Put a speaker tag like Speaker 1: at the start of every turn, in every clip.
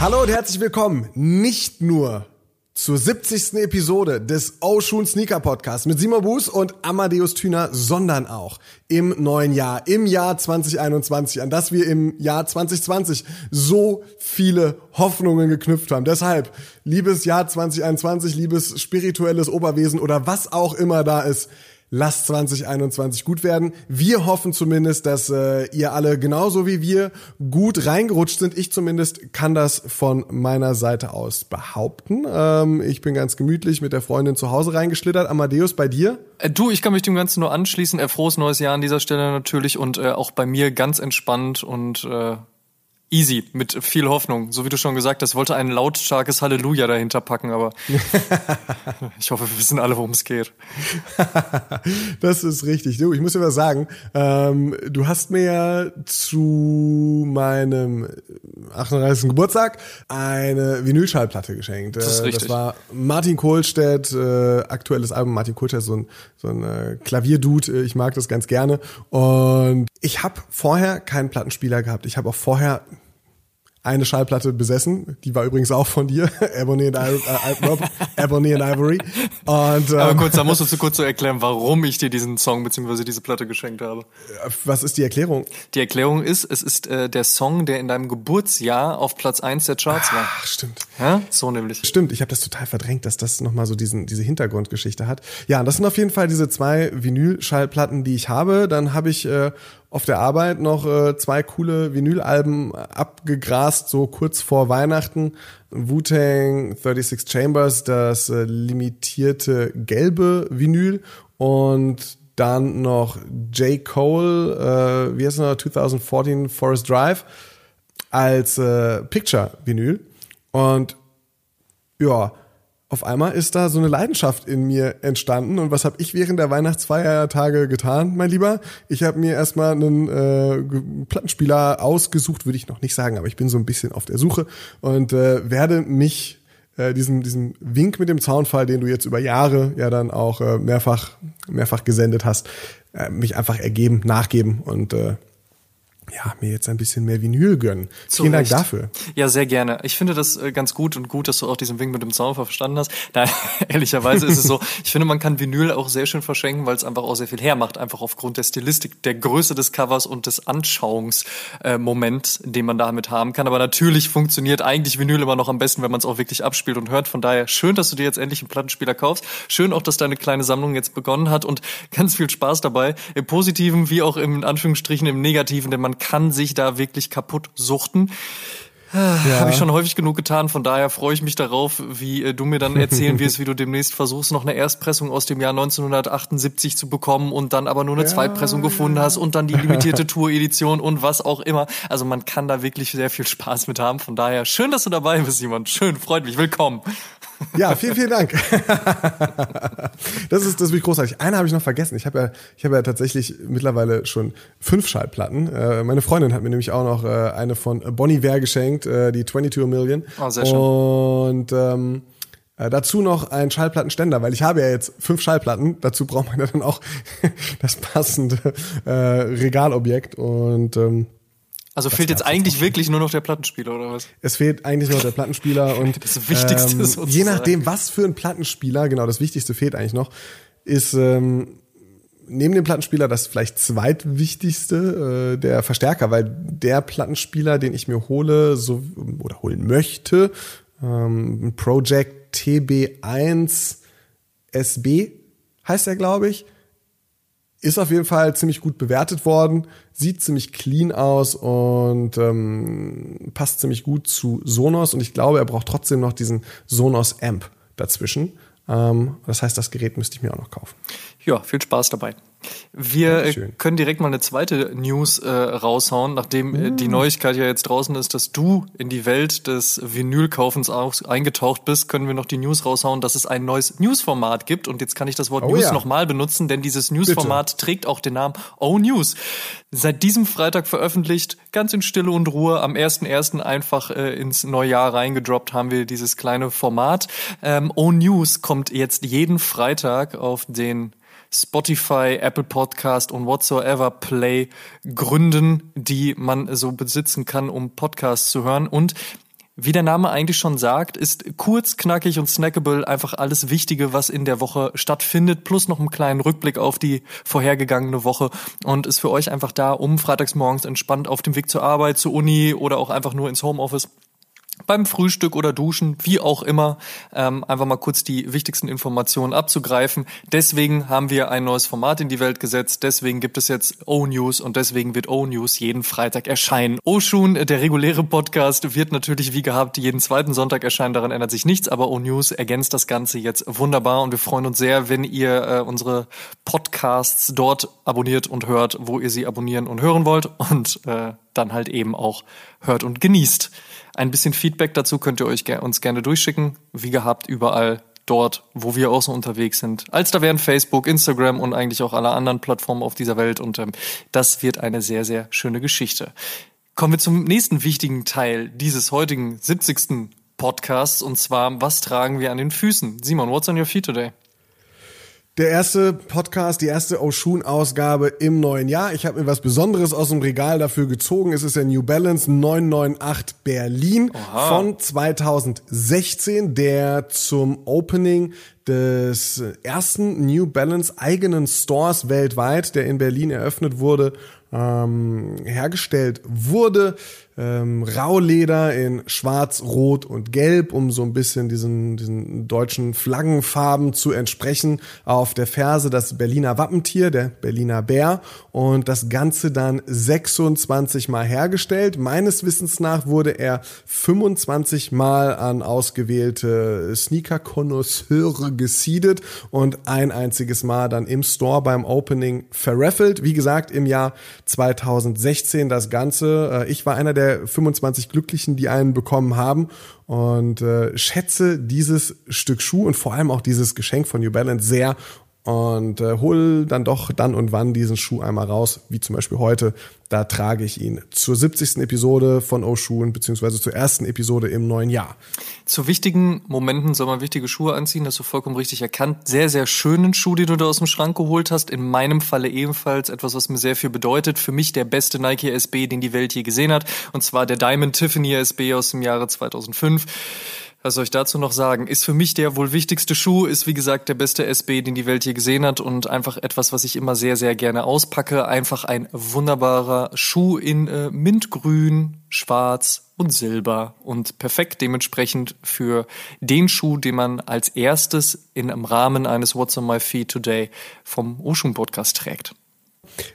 Speaker 1: Hallo und herzlich willkommen. Nicht nur zur 70. Episode des Ocean Sneaker Podcasts mit Simon Buß und Amadeus Thüner, sondern auch im neuen Jahr, im Jahr 2021, an das wir im Jahr 2020 so viele Hoffnungen geknüpft haben. Deshalb, liebes Jahr 2021, liebes spirituelles Oberwesen oder was auch immer da ist, Lasst 2021 gut werden. Wir hoffen zumindest, dass äh, ihr alle genauso wie wir gut reingerutscht sind. Ich zumindest kann das von meiner Seite aus behaupten. Ähm, ich bin ganz gemütlich mit der Freundin zu Hause reingeschlittert. Amadeus, bei dir?
Speaker 2: Äh, du, ich kann mich dem Ganzen nur anschließen. Äh, frohes neues Jahr an dieser Stelle natürlich und äh, auch bei mir ganz entspannt und äh, easy, mit viel Hoffnung. So wie du schon gesagt hast, wollte ein lautstarkes Halleluja dahinter packen, aber ich hoffe, wir wissen alle, worum es geht.
Speaker 1: das ist richtig. Du, ich muss dir was sagen. Ähm, du hast mir ja zu meinem 38. Geburtstag eine Vinylschallplatte geschenkt.
Speaker 2: Das ist richtig.
Speaker 1: Das war Martin Kohlstedt, äh, aktuelles Album Martin Kohlstedt, so ein, so ein äh, Klavierdude. Ich mag das ganz gerne. Und ich habe vorher keinen Plattenspieler gehabt. Ich habe auch vorher eine Schallplatte besessen. Die war übrigens auch von dir, Ebony and, I äh, Ebony and Ivory. Und,
Speaker 2: ähm, Aber kurz, da musst du kurz so erklären, warum ich dir diesen Song bzw. diese Platte geschenkt habe.
Speaker 1: Was ist die Erklärung?
Speaker 2: Die Erklärung ist, es ist äh, der Song, der in deinem Geburtsjahr auf Platz eins der Charts war.
Speaker 1: Ach, stimmt.
Speaker 2: Ja? So nämlich.
Speaker 1: Stimmt, ich habe das total verdrängt, dass das nochmal so diesen, diese Hintergrundgeschichte hat. Ja, das sind auf jeden Fall diese zwei Vinyl-Schallplatten, die ich habe. Dann habe ich äh, auf der Arbeit noch äh, zwei coole Vinylalben abgegrast, so kurz vor Weihnachten. Wu-Tang 36 Chambers, das äh, limitierte gelbe Vinyl und dann noch J. Cole, äh, wie heißt er noch, 2014 Forest Drive als äh, Picture-Vinyl. Und ja, auf einmal ist da so eine Leidenschaft in mir entstanden. Und was habe ich während der Weihnachtsfeiertage getan, mein Lieber? Ich habe mir erstmal einen äh, Plattenspieler ausgesucht, würde ich noch nicht sagen, aber ich bin so ein bisschen auf der Suche und äh, werde mich äh, diesem, diesem Wink mit dem Zaunfall, den du jetzt über Jahre ja dann auch äh, mehrfach, mehrfach gesendet hast, äh, mich einfach ergeben, nachgeben und äh, ja, mir jetzt ein bisschen mehr Vinyl gönnen.
Speaker 2: Zu
Speaker 1: Vielen
Speaker 2: Recht.
Speaker 1: Dank dafür.
Speaker 2: Ja, sehr gerne. Ich finde das äh, ganz gut und gut, dass du auch diesen Wink mit dem Zaunfall verstanden hast. Nein, ehrlicherweise ist es so, ich finde, man kann Vinyl auch sehr schön verschenken, weil es einfach auch sehr viel hermacht, einfach aufgrund der Stilistik, der Größe des Covers und des Anschauungsmoments, den man damit haben kann. Aber natürlich funktioniert eigentlich Vinyl immer noch am besten, wenn man es auch wirklich abspielt und hört. Von daher schön, dass du dir jetzt endlich einen Plattenspieler kaufst. Schön auch, dass deine kleine Sammlung jetzt begonnen hat und ganz viel Spaß dabei. Im Positiven wie auch im in Anführungsstrichen im Negativen, denn man kann sich da wirklich kaputt suchten. Ja. Habe ich schon häufig genug getan, von daher freue ich mich darauf, wie äh, du mir dann erzählen wirst, wie du demnächst versuchst, noch eine Erstpressung aus dem Jahr 1978 zu bekommen und dann aber nur eine
Speaker 1: Ja,
Speaker 2: Zweitpressung gefunden hast und dann die limitierte Tour-Edition und was auch immer. Also man kann da wirklich sehr viel Spaß mit haben. Von daher schön, dass du dabei bist, Simon. Schön, freut mich. Willkommen.
Speaker 1: Ja, vielen, vielen Dank. das ist das ist wirklich großartig. Eine habe ich noch vergessen. Ich habe ja, ich habe ja tatsächlich mittlerweile schon fünf Schallplatten. Äh, meine Freundin hat mir nämlich auch noch äh, eine von Bonnie Ware geschenkt, äh, die 22 Million.
Speaker 2: Oh, sehr schön.
Speaker 1: Und ähm, äh, dazu noch ein Schallplattenständer, weil ich habe ja jetzt fünf Schallplatten. Dazu braucht man ja dann auch das passende äh, Regalobjekt und ähm,
Speaker 2: Also fehlt jetzt eigentlich wirklich nur noch der Plattenspieler oder was?
Speaker 1: es fehlt eigentlich noch der Plattenspieler und ähm,
Speaker 2: Das Wichtigste sozusagen.
Speaker 1: je nachdem, was für ein Plattenspieler, genau, das Wichtigste fehlt eigentlich noch, ist ähm, neben dem Plattenspieler das vielleicht zweitwichtigste, äh, der Verstärker, weil der Plattenspieler, den ich mir hole, so oder holen möchte, ähm, Project TB1 SB heißt er, glaube ich. Ist auf jeden Fall ziemlich gut bewertet worden, sieht ziemlich clean aus und ähm, passt ziemlich gut zu Sonos und ich glaube, er braucht trotzdem noch diesen Sonos Amp dazwischen. Ähm, das heißt, das Gerät müsste ich mir auch noch kaufen.
Speaker 2: Ja, viel Spaß dabei. Wir äh, können direkt mal eine zweite News äh, raushauen, nachdem äh, die mm. Neuigkeit ja jetzt draußen ist, dass du in die Welt des Vinylkaufens auch eingetaucht bist, können wir noch die News raushauen, dass es ein neues Newsformat gibt. Und jetzt kann ich das Wort oh, News ja. nochmal benutzen, denn dieses Newsformat trägt auch den Namen O News. Seit diesem Freitag veröffentlicht, ganz in Stille und Ruhe, am 1.1. einfach äh, ins neue Jahr reingedroppt, haben wir dieses kleine Format. Ähm, o News kommt jetzt jeden Freitag auf den Spotify, Apple Podcast und whatsoever Play Gründen, die man so besitzen kann, um Podcasts zu hören. Und wie der Name eigentlich schon sagt, ist kurz, knackig und snackable einfach alles Wichtige, was in der Woche stattfindet, plus noch einen kleinen Rückblick auf die vorhergegangene Woche und ist für euch einfach da, um freitags morgens entspannt auf dem Weg zur Arbeit, zur Uni oder auch einfach nur ins Homeoffice beim Frühstück oder Duschen, wie auch immer, ähm, einfach mal kurz die wichtigsten Informationen abzugreifen. Deswegen haben wir ein neues Format in die Welt gesetzt. Deswegen gibt es jetzt O-News und deswegen wird O-News jeden Freitag erscheinen. O-Shun, der reguläre Podcast, wird natürlich wie gehabt jeden zweiten Sonntag erscheinen. Daran ändert sich nichts, aber O-News ergänzt das Ganze jetzt wunderbar und wir freuen uns sehr, wenn ihr äh, unsere Podcasts dort abonniert und hört, wo ihr sie abonnieren und hören wollt und äh, dann halt eben auch hört und genießt. Ein bisschen Feedback dazu könnt ihr euch uns gerne durchschicken. Wie gehabt, überall dort, wo wir auch so unterwegs sind. Als da wären Facebook, Instagram und eigentlich auch alle anderen Plattformen auf dieser Welt. Und ähm, das wird eine sehr, sehr schöne Geschichte. Kommen wir zum nächsten wichtigen Teil dieses heutigen 70. Podcasts. Und zwar, was tragen wir an den Füßen? Simon, what's on your feet today?
Speaker 1: Der erste Podcast, die erste Oshun-Ausgabe im neuen Jahr. Ich habe mir was Besonderes aus dem Regal dafür gezogen. Es ist der New Balance 998 Berlin Oha. von 2016, der zum Opening des ersten New Balance eigenen Stores weltweit, der in Berlin eröffnet wurde, ähm, hergestellt wurde ähm, Rauleder in Schwarz, Rot und Gelb, um so ein bisschen diesen, diesen deutschen Flaggenfarben zu entsprechen. Auf der Ferse das Berliner Wappentier, der Berliner Bär und das Ganze dann 26 Mal hergestellt. Meines Wissens nach wurde er 25 Mal an ausgewählte Sneaker-Konnoisseure gesiedet und ein einziges Mal dann im Store beim Opening verraffelt. Wie gesagt, im Jahr 2016 das Ganze. Äh, ich war einer der 25 Glücklichen, die einen bekommen haben. Und äh, schätze dieses Stück Schuh und vor allem auch dieses Geschenk von New Balance sehr und äh, hol dann doch dann und wann diesen Schuh einmal raus, wie zum Beispiel heute. Da trage ich ihn zur 70. Episode von O-Schuhen, beziehungsweise zur ersten Episode im neuen Jahr.
Speaker 2: Zu wichtigen Momenten soll man wichtige Schuhe anziehen, das hast du vollkommen richtig erkannt. Sehr, sehr schönen Schuh, den du da aus dem Schrank geholt hast. In meinem Falle ebenfalls etwas, was mir sehr viel bedeutet. Für mich der beste Nike SB, den die Welt je gesehen hat. Und zwar der Diamond Tiffany SB aus dem Jahre 2005. Was soll ich dazu noch sagen? Ist für mich der wohl wichtigste Schuh, ist wie gesagt der beste SB, den die Welt je gesehen hat und einfach etwas, was ich immer sehr, sehr gerne auspacke. Einfach ein wunderbarer Schuh in äh, Mintgrün, Schwarz und Silber und perfekt dementsprechend für den Schuh, den man als erstes in, im Rahmen eines What's on My Feet Today vom Oshun Podcast trägt.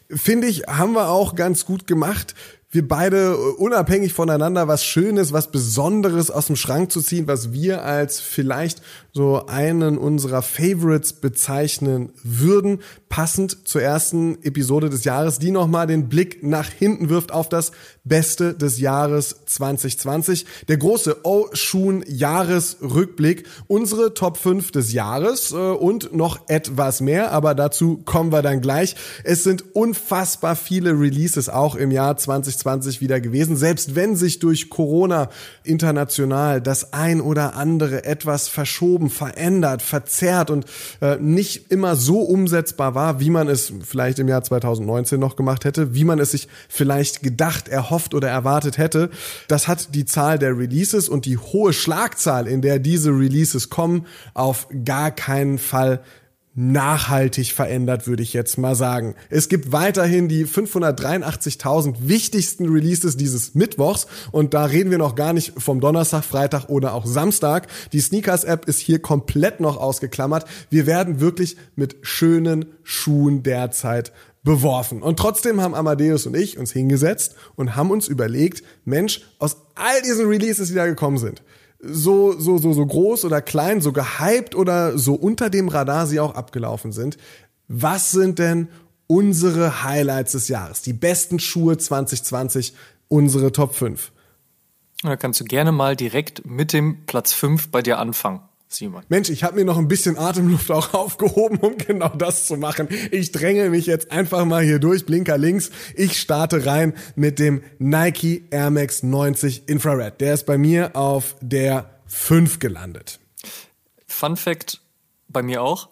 Speaker 1: Finde ich, haben wir auch ganz gut gemacht wir beide äh, unabhängig voneinander was Schönes, was Besonderes aus dem Schrank zu ziehen, was wir als vielleicht so einen unserer Favorites bezeichnen würden, passend zur ersten Episode des Jahres, die nochmal den Blick nach hinten wirft auf das Beste des Jahres 2020. Der große O-Shun Jahresrückblick, unsere Top 5 des Jahres äh, und noch etwas mehr, aber dazu kommen wir dann gleich. Es sind unfassbar viele Releases auch im Jahr 2020 wieder gewesen, selbst wenn sich durch Corona international das ein oder andere etwas verschoben verschoben, verändert, verzerrt und äh, nicht immer so umsetzbar war, wie man es vielleicht im Jahr 2019 noch gemacht hätte, wie man es sich vielleicht gedacht, erhofft oder erwartet hätte. Das hat die Zahl der Releases und die hohe Schlagzahl, in der diese Releases kommen, auf gar keinen Fall nachhaltig verändert, würde ich jetzt mal sagen. Es gibt weiterhin die 583.000 wichtigsten Releases dieses Mittwochs und da reden wir noch gar nicht vom Donnerstag, Freitag oder auch Samstag. Die Sneakers App ist hier komplett noch ausgeklammert. Wir werden wirklich mit schönen Schuhen derzeit beworfen. Und trotzdem haben Amadeus und ich uns hingesetzt und haben uns überlegt, Mensch, aus all diesen Releases, die da gekommen sind, so, so, so, so groß oder klein, so gehypt oder so unter dem Radar sie auch abgelaufen sind. Was sind denn unsere Highlights des Jahres, die besten Schuhe 2020, unsere Top 5.
Speaker 2: Da kannst du gerne mal direkt mit dem Platz 5 bei dir anfangen. Simon.
Speaker 1: Mensch, ich habe mir noch ein bisschen Atemluft auch aufgehoben, um genau das zu machen. Ich dränge mich jetzt einfach mal hier durch, Blinker links. Ich starte rein mit dem Nike Air Max 90 Infrared. Der ist bei mir auf der 5 gelandet.
Speaker 2: Fun Fact, bei mir auch.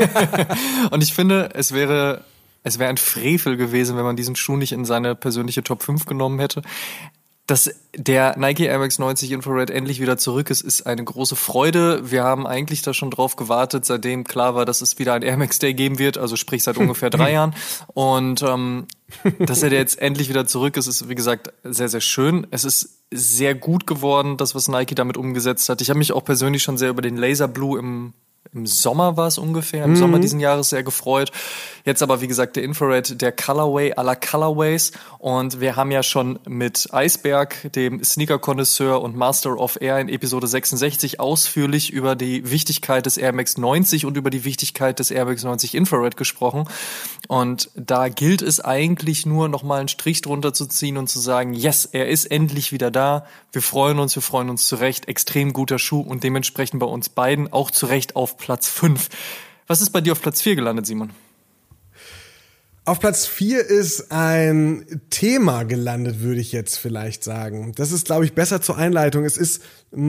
Speaker 2: Und ich finde, es wäre es wäre ein Frevel gewesen, wenn man diesen Schuh nicht in seine persönliche Top 5 genommen hätte. Dass der Nike Air Max 90 Infrared endlich wieder zurück ist, ist eine große Freude. Wir haben eigentlich da schon drauf gewartet, seitdem klar war, dass es wieder ein Air Max Day geben wird, also sprich seit ungefähr drei Jahren. Und ähm, dass er jetzt endlich wieder zurück ist, ist wie gesagt sehr, sehr schön. Es ist sehr gut geworden, das, was Nike damit umgesetzt hat. Ich habe mich auch persönlich schon sehr über den Laser Blue im im Sommer war es ungefähr, im mhm. Sommer diesen Jahres sehr gefreut. Jetzt aber, wie gesagt, der Infrared, der Colorway aller Colorways. Und wir haben ja schon mit Eisberg, dem Sneaker-Konnoisseur und Master of Air in Episode 66 ausführlich über die Wichtigkeit des Air Max 90 und über die Wichtigkeit des Air Max 90 Infrared gesprochen. Und da gilt es eigentlich nur, nochmal einen Strich drunter zu ziehen und zu sagen, yes, er ist endlich wieder da. Wir freuen uns, wir freuen uns zurecht. Extrem guter Schuh und dementsprechend bei uns beiden auch zurecht auf Platz 5. Was ist bei dir auf Platz 4 gelandet, Simon?
Speaker 1: Auf Platz 4 ist ein Thema gelandet, würde ich jetzt vielleicht sagen. Das ist, glaube ich, besser zur Einleitung. Es ist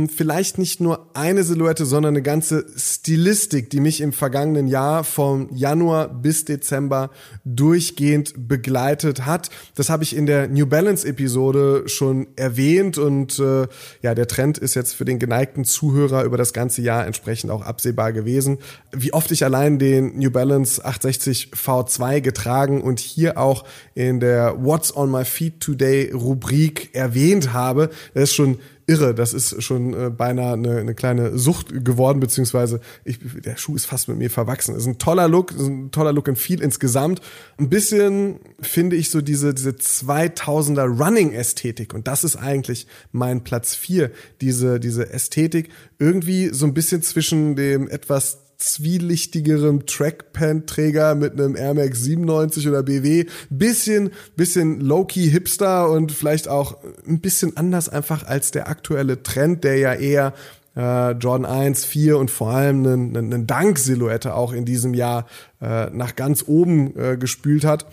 Speaker 1: vielleicht nicht nur eine Silhouette, sondern eine ganze Stilistik, die mich im vergangenen Jahr vom Januar bis Dezember durchgehend begleitet hat. Das habe ich in der New Balance Episode schon erwähnt und äh, ja, der Trend ist jetzt für den geneigten Zuhörer über das ganze Jahr entsprechend auch absehbar gewesen. Wie oft ich allein den New Balance 860 V2 getragen und hier auch in der What's on my feet today Rubrik erwähnt habe, das ist schon irre. Das ist schon äh, beinahe eine, eine kleine Sucht geworden, beziehungsweise ich, der Schuh ist fast mit mir verwachsen. Ist ein toller Look, ist ein toller Look in viel insgesamt. Ein bisschen finde ich so diese, diese 2000er Running-Ästhetik und das ist eigentlich mein Platz vier Diese, diese Ästhetik irgendwie so ein bisschen zwischen dem etwas zwielichtigerem Trackpant-Träger mit einem Air Max 97 oder BW. Bisschen, bisschen low-key Hipster und vielleicht auch ein bisschen anders einfach als der aktuelle Trend, der ja eher äh, Jordan 1, 4 und vor allem eine, eine Dank-Silhouette auch in diesem Jahr äh, nach ganz oben äh, gespült hat.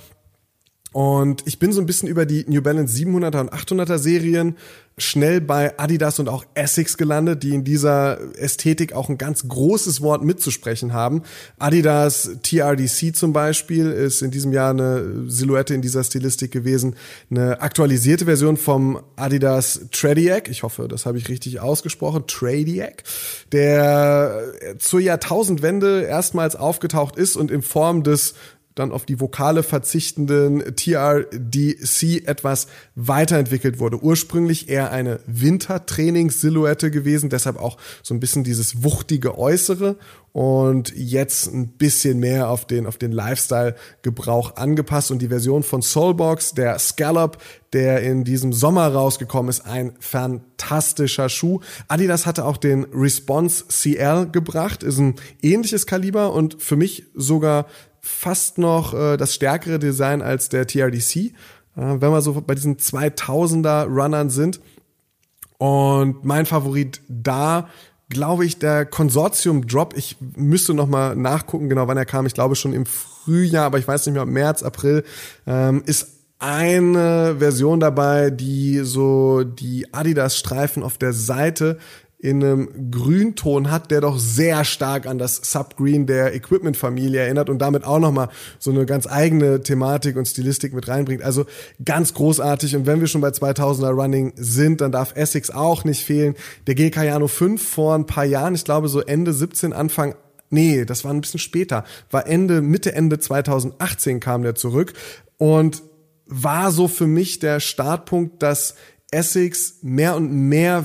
Speaker 1: Und ich bin so ein bisschen über die New Balance 700er und 800er Serien schnell bei Adidas und auch Essex gelandet, die in dieser Ästhetik auch ein ganz großes Wort mitzusprechen haben. Adidas TRDC zum Beispiel ist in diesem Jahr eine Silhouette in dieser Stilistik gewesen. Eine aktualisierte Version vom Adidas Tradiac, ich hoffe, das habe ich richtig ausgesprochen, Tradiac, der zur Jahrtausendwende erstmals aufgetaucht ist und in Form des dann auf die Vokale verzichtenden TRDC etwas weiterentwickelt wurde. Ursprünglich eher eine Wintertrainingssilhouette gewesen, deshalb auch so ein bisschen dieses wuchtige Äußere und jetzt ein bisschen mehr auf den, auf den Lifestyle-Gebrauch angepasst und die Version von Soulbox, der Scallop, der in diesem Sommer rausgekommen ist, ein fantastischer Schuh. Adidas hatte auch den Response CL gebracht, ist ein ähnliches Kaliber und für mich sogar fast noch äh, das stärkere Design als der TRDC, äh, wenn wir so bei diesen 2000er Runnern sind. Und mein Favorit da, glaube ich, der Konsortium Drop. Ich müsste noch mal nachgucken, genau wann er kam. Ich glaube schon im Frühjahr, aber ich weiß nicht mehr, März, April, ähm, ist eine Version dabei, die so die Adidas-Streifen auf der Seite in einem Grünton hat, der doch sehr stark an das Subgreen der Equipment-Familie erinnert und damit auch nochmal so eine ganz eigene Thematik und Stilistik mit reinbringt. Also ganz großartig. Und wenn wir schon bei 2000er Running sind, dann darf Essex auch nicht fehlen. Der G Cayano 5 vor ein paar Jahren, ich glaube so Ende 17, Anfang Nee, das war ein bisschen später. War Ende, Mitte, Ende 2018 kam der zurück und war so für mich der Startpunkt, dass Essex mehr und mehr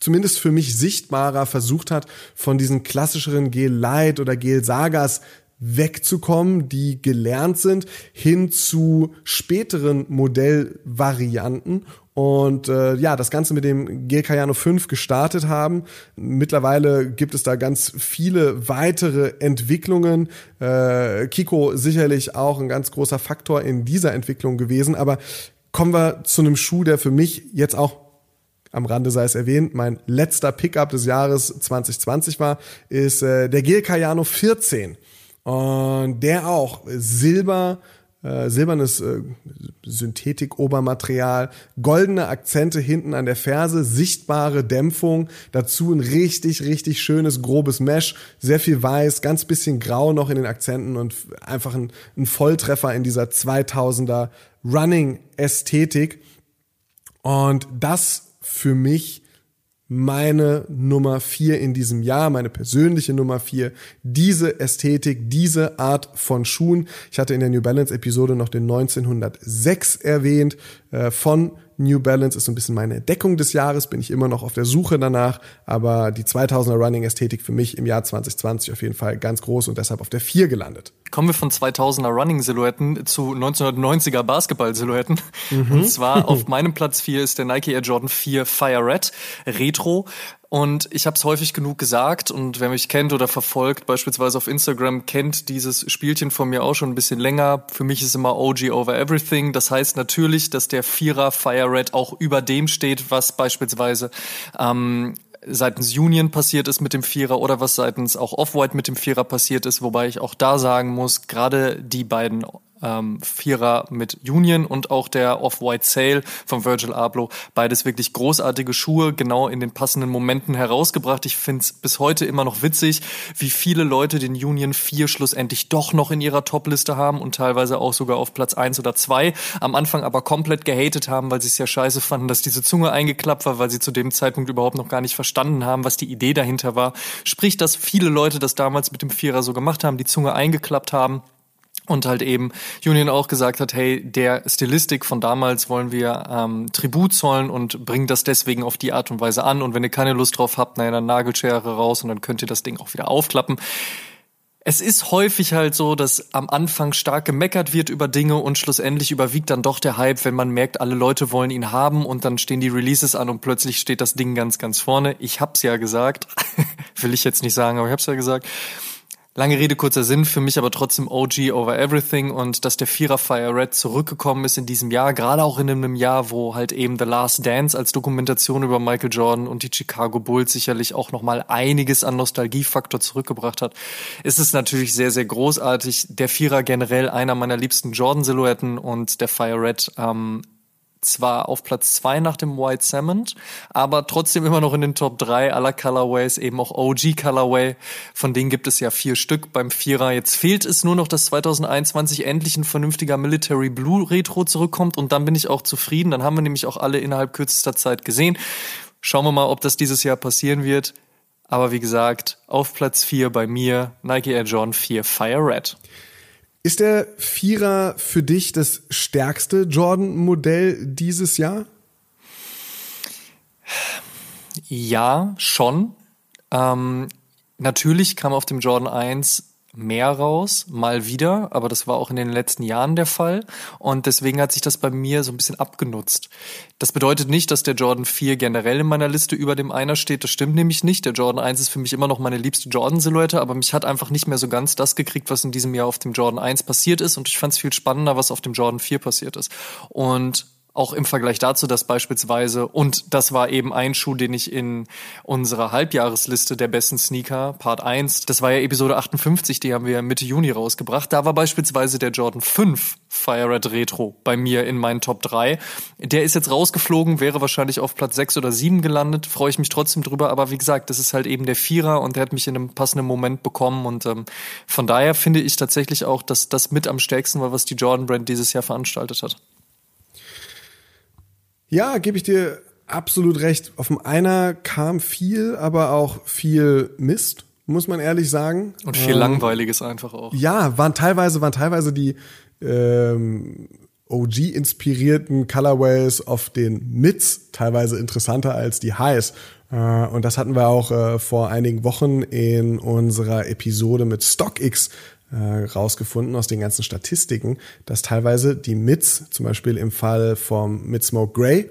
Speaker 1: zumindest für mich sichtbarer versucht hat, von diesen klassischeren Gel Light oder Gel Sagas wegzukommen, die gelernt sind, hin zu späteren Modellvarianten und äh, ja, das Ganze mit dem GKiano 5 gestartet haben. Mittlerweile gibt es da ganz viele weitere Entwicklungen. Äh, Kiko sicherlich auch ein ganz großer Faktor in dieser Entwicklung gewesen, aber kommen wir zu einem Schuh, der für mich jetzt auch am Rande sei es erwähnt, mein letzter Pickup des Jahres 2020 war, ist äh, der Gel Cayano 14. Und der auch Silber, äh, silbernes äh, Synthetik-Obermaterial, goldene Akzente hinten an der Ferse, sichtbare Dämpfung, dazu ein richtig, richtig schönes, grobes Mesh, sehr viel weiß, ganz bisschen grau noch in den Akzenten und einfach ein, ein Volltreffer in dieser 2000er Running-Ästhetik. Und das für mich meine Nummer vier in diesem Jahr, meine persönliche Nummer vier, diese Ästhetik, diese Art von Schuhen. Ich hatte in der New Balance Episode noch den 1906 erwähnt äh, von New Balance ist so ein bisschen meine Entdeckung des Jahres, bin ich immer noch auf der Suche danach, aber die 2000er Running Ästhetik für mich im Jahr 2020 auf jeden Fall ganz groß und deshalb auf der 4 gelandet.
Speaker 2: Kommen wir von 2000er Running Silhouetten zu 1990er Basketball Silhouetten. Mhm. Und zwar auf meinem Platz 4 ist der Nike Air Jordan 4 Fire Red Retro. Und ich habe es häufig genug gesagt und wer mich kennt oder verfolgt, beispielsweise auf Instagram, kennt dieses Spielchen von mir auch schon ein bisschen länger. Für mich ist immer OG over everything. Das heißt natürlich, dass der Vierer Fire Red auch über dem steht, was beispielsweise ähm, seitens Union passiert ist mit dem Vierer oder was seitens auch Off-White mit dem Vierer passiert ist, wobei ich auch da sagen muss, gerade die beiden ähm, Vierer mit Union und auch der Off-White Sale von Virgil Abloh. Beides wirklich großartige Schuhe, genau in den passenden Momenten herausgebracht. Ich finde es bis heute immer noch witzig, wie viele Leute den Union 4 schlussendlich doch noch in ihrer Top-Liste haben und teilweise auch sogar auf Platz 1 oder 2. Am Anfang aber komplett gehatet haben, weil sie es ja scheiße fanden, dass diese Zunge eingeklappt war, weil sie zu dem Zeitpunkt überhaupt noch gar nicht verstanden haben, was die Idee dahinter war. Sprich, dass viele Leute das damals mit dem Vierer so gemacht haben, die Zunge eingeklappt haben und halt eben Union auch gesagt hat, hey, der Stilistik von damals wollen wir ähm, Tribut zollen und bringen das deswegen auf die Art und Weise an. Und wenn ihr keine Lust drauf habt, naja, dann Nagelschere raus und dann könnt ihr das Ding auch wieder aufklappen. Es ist häufig halt so, dass am Anfang stark gemeckert wird über Dinge und schlussendlich überwiegt dann doch der Hype, wenn man merkt, alle Leute wollen ihn haben und dann stehen die Releases an und plötzlich steht das Ding ganz, ganz vorne. Ich hab's ja gesagt, will ich jetzt nicht sagen, aber ich hab's ja gesagt. Lange Rede, kurzer Sinn, für mich aber trotzdem OG over everything und dass der Vierer Fire Red zurückgekommen ist in diesem Jahr, gerade auch in einem Jahr, wo halt eben The Last Dance als Dokumentation über Michael Jordan und die Chicago Bulls sicherlich auch nochmal einiges an Nostalgiefaktor zurückgebracht hat, ist es natürlich sehr, sehr großartig. Der Vierer generell einer meiner liebsten Jordan-Silhouetten und der Fire Red ähm, zwar auf Platz zwei nach dem White Cement, aber trotzdem immer noch in den Top drei aller Colorways, eben auch OG Colorway. Von denen gibt es ja vier Stück beim Vierer. Jetzt fehlt es nur noch, dass 2021 endlich ein vernünftiger Military Blue Retro zurückkommt und dann bin ich auch zufrieden. Dann haben wir nämlich auch alle innerhalb kürzester Zeit gesehen. Schauen wir mal, ob das dieses Jahr passieren wird. Aber wie gesagt, auf Platz vier bei mir Nike Air Jordan 4 Fire Red.
Speaker 1: Ist der Vierer für dich das stärkste Jordan-Modell dieses Jahr?
Speaker 2: Ja, schon. Ähm, natürlich kam auf dem Jordan 1 mehr raus, mal wieder, aber das war auch in den letzten Jahren der Fall und deswegen hat sich das bei mir so ein bisschen abgenutzt. Das bedeutet nicht, dass der Jordan 4 generell in meiner Liste über dem Einer steht, das stimmt nämlich nicht. Der Jordan 1 ist für mich immer noch meine liebste Jordan-Silhouette, aber mich hat einfach nicht mehr so ganz das gekriegt, was in diesem Jahr auf dem Jordan 1 passiert ist und ich fand es viel spannender, was auf dem Jordan 4 passiert ist. Und auch im Vergleich dazu, dass beispielsweise, und das war eben ein Schuh, den ich in unserer Halbjahresliste der besten Sneaker, Part 1, das war ja Episode 58, die haben wir Mitte Juni rausgebracht. Da war beispielsweise der Jordan 5 Fire Red Retro bei mir in meinen Top 3. Der ist jetzt rausgeflogen, wäre wahrscheinlich auf Platz 6 oder 7 gelandet, freue ich mich trotzdem drüber, aber wie gesagt, das ist halt eben der Vierer und der hat mich in einem passenden Moment bekommen und ähm, von daher finde ich tatsächlich auch, dass das mit am stärksten war, was die Jordan Brand dieses Jahr veranstaltet hat.
Speaker 1: Ja, gebe ich dir absolut recht. Auf dem einer kam viel, aber auch viel Mist, muss man ehrlich sagen.
Speaker 2: Und viel ähm, Langweiliges einfach auch.
Speaker 1: Ja, waren teilweise, waren teilweise die ähm, OG-inspirierten Colorways auf den Mids teilweise interessanter als die Highs. Äh, und das hatten wir auch äh, vor einigen Wochen in unserer Episode mit StockX äh, rausgefunden aus den ganzen Statistiken, dass teilweise die Mids, zum Beispiel im Fall vom Mid Smoke Grey,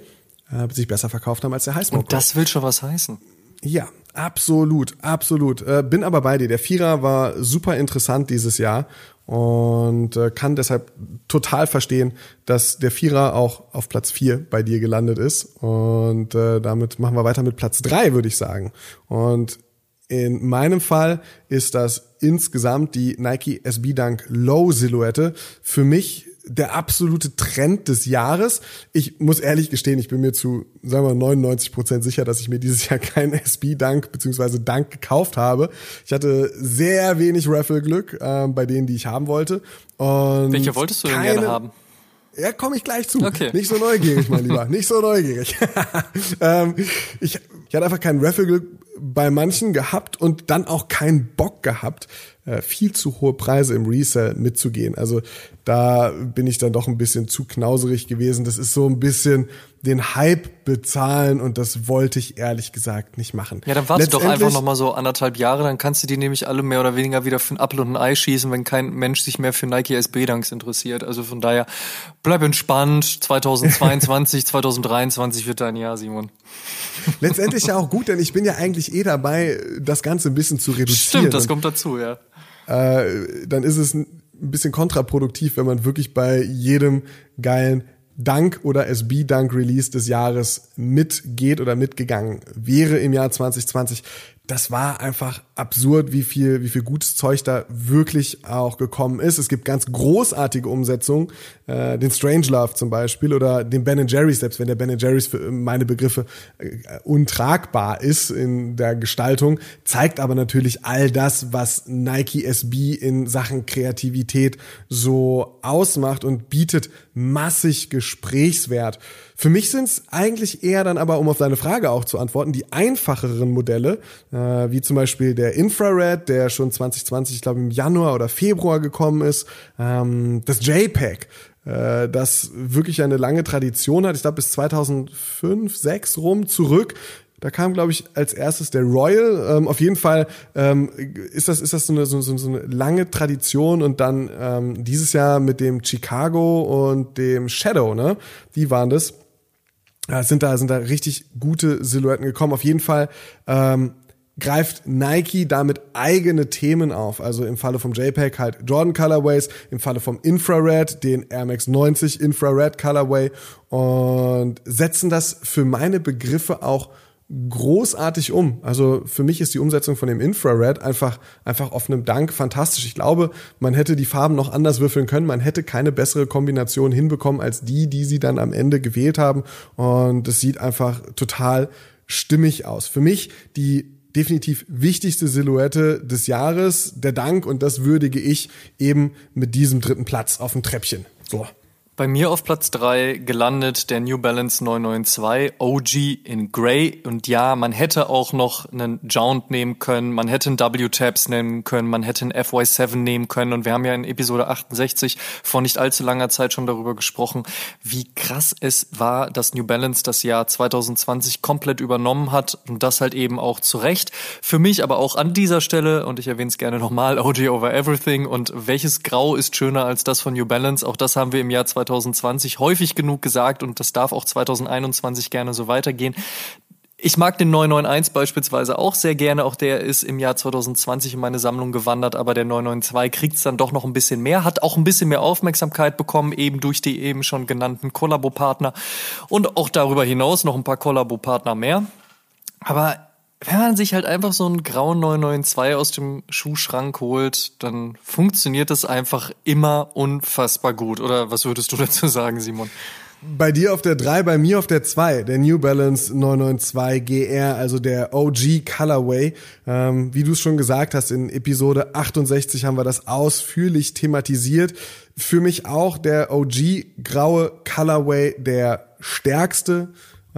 Speaker 1: äh, sich besser verkauft haben als der High Smoke.
Speaker 2: Und das will schon was heißen.
Speaker 1: Ja, absolut, absolut. Äh, bin aber bei dir. Der Vierer war super interessant dieses Jahr und äh, kann deshalb total verstehen, dass der Vierer auch auf Platz vier bei dir gelandet ist. Und äh, damit machen wir weiter mit Platz drei, würde ich sagen. Und in meinem Fall ist das insgesamt die Nike SB Dunk Low Silhouette. Für mich der absolute Trend des Jahres. Ich muss ehrlich gestehen, ich bin mir zu, sagen wir, 99 Prozent sicher, dass ich mir dieses Jahr keinen SB-Dank beziehungsweise Dank gekauft habe. Ich hatte sehr wenig Raffle-Glück äh, bei denen, die ich haben wollte. Und
Speaker 2: Welche wolltest du denn gerne haben?
Speaker 1: Ja, komme ich gleich zu.
Speaker 2: Okay.
Speaker 1: Nicht so neugierig, mein Lieber. Nicht so neugierig. ähm, ich, ich hatte einfach kein Raffle-Glück bei manchen gehabt und dann auch keinen Bock gehabt, äh, viel zu hohe Preise im Resell mitzugehen. Also da bin ich dann doch ein bisschen zu knauserig gewesen. Das ist so ein bisschen den Hype bezahlen und das wollte ich ehrlich gesagt nicht machen.
Speaker 2: Ja, dann warte doch einfach noch mal so anderthalb Jahre, dann kannst du die nämlich alle mehr oder weniger wieder für ein Apfel und ein Ei schießen, wenn kein Mensch sich mehr für Nike SB Dunks interessiert. Also von daher bleib entspannt. 2022, 2023 wird dein Jahr, Simon.
Speaker 1: Letztendlich ja auch gut, denn ich bin ja eigentlich eh dabei, das Ganze ein bisschen zu reduzieren.
Speaker 2: Stimmt, das kommt dazu, ja.
Speaker 1: Äh, dann ist es ein bisschen kontraproduktiv, wenn man wirklich bei jedem geilen Dank oder SB Dank Release des Jahres mitgeht oder mitgegangen wäre im Jahr 2020 das war einfach absurd, wie viel, wie viel gutes Zeug da wirklich auch gekommen ist. Es gibt ganz großartige Umsetzungen, äh, den Strangelove zum Beispiel oder den Ben Jerry's, selbst wenn der Ben Jerry's für meine Begriffe äh, untragbar ist in der Gestaltung, zeigt aber natürlich all das, was Nike SB in Sachen Kreativität so ausmacht und bietet massig Gesprächswert. Für mich sind es eigentlich eher dann aber, um auf deine Frage auch zu antworten, die einfacheren Modelle, äh, wie zum Beispiel der Infrared, der schon 2020, ich glaube im Januar oder Februar gekommen ist, ähm, das JPEG, äh, das wirklich eine lange Tradition hat, ich glaube bis 2005, 6 rum zurück, da kam, glaube ich, als erstes der Royal. Ähm, auf jeden Fall ähm, ist das, ist das so, eine, so, so eine lange Tradition und dann ähm, dieses Jahr mit dem Chicago und dem Shadow, ne? Die waren das ja, sind da sind da richtig gute Silhouetten gekommen. Auf jeden Fall ähm, greift Nike damit eigene Themen auf. Also im Falle vom JPEG halt Jordan Colorways, im Falle vom Infrared den Air Max 90 Infrared Colorway und setzen das für meine Begriffe auch großartig um. Also für mich ist die Umsetzung von dem Infrared einfach, einfach auf einem Dank fantastisch. Ich glaube, man hätte die Farben noch anders würfeln können. Man hätte keine bessere Kombination hinbekommen als die, die sie dann am Ende gewählt haben. Und es sieht einfach total stimmig aus. Für mich die definitiv wichtigste Silhouette des Jahres, der Dank. Und das würdige ich eben mit diesem dritten Platz auf dem Treppchen. So.
Speaker 2: Bei mir auf Platz drei gelandet der New Balance 992 OG in Grey. Und ja, man hätte auch noch einen Jount nehmen können, man hätte einen W-Tabs nehmen können, man hätte einen FY7 nehmen können. Und wir haben ja in Episode 68 vor nicht allzu langer Zeit schon darüber gesprochen, wie krass es war, dass New Balance das Jahr 2020 komplett übernommen hat. Und das halt eben auch zu Recht. Für mich aber auch an dieser Stelle, und ich erwähne es gerne nochmal, OG over everything. Und welches Grau ist schöner als das von New Balance? Auch das haben wir im Jahr 2020 2020 häufig genug gesagt und das darf auch 2021 gerne so weitergehen. Ich mag den 991 beispielsweise auch sehr gerne. Auch der ist im Jahr 2020 in meine Sammlung gewandert, aber der 992 kriegt es dann doch noch ein bisschen mehr, hat auch ein bisschen mehr Aufmerksamkeit bekommen, eben durch die eben schon genannten Kollabopartner und auch darüber hinaus noch ein paar Kollabopartner mehr. Aber wenn man sich halt einfach so einen grauen 992 aus dem Schuhschrank holt, dann funktioniert das einfach immer unfassbar gut. Oder was würdest du dazu sagen, Simon?
Speaker 1: Bei dir auf der 3, bei mir auf der 2, der New Balance 992 GR, also der OG Colorway. Ähm, wie du es schon gesagt hast, in Episode 68 haben wir das ausführlich thematisiert. Für mich auch der OG graue Colorway der stärkste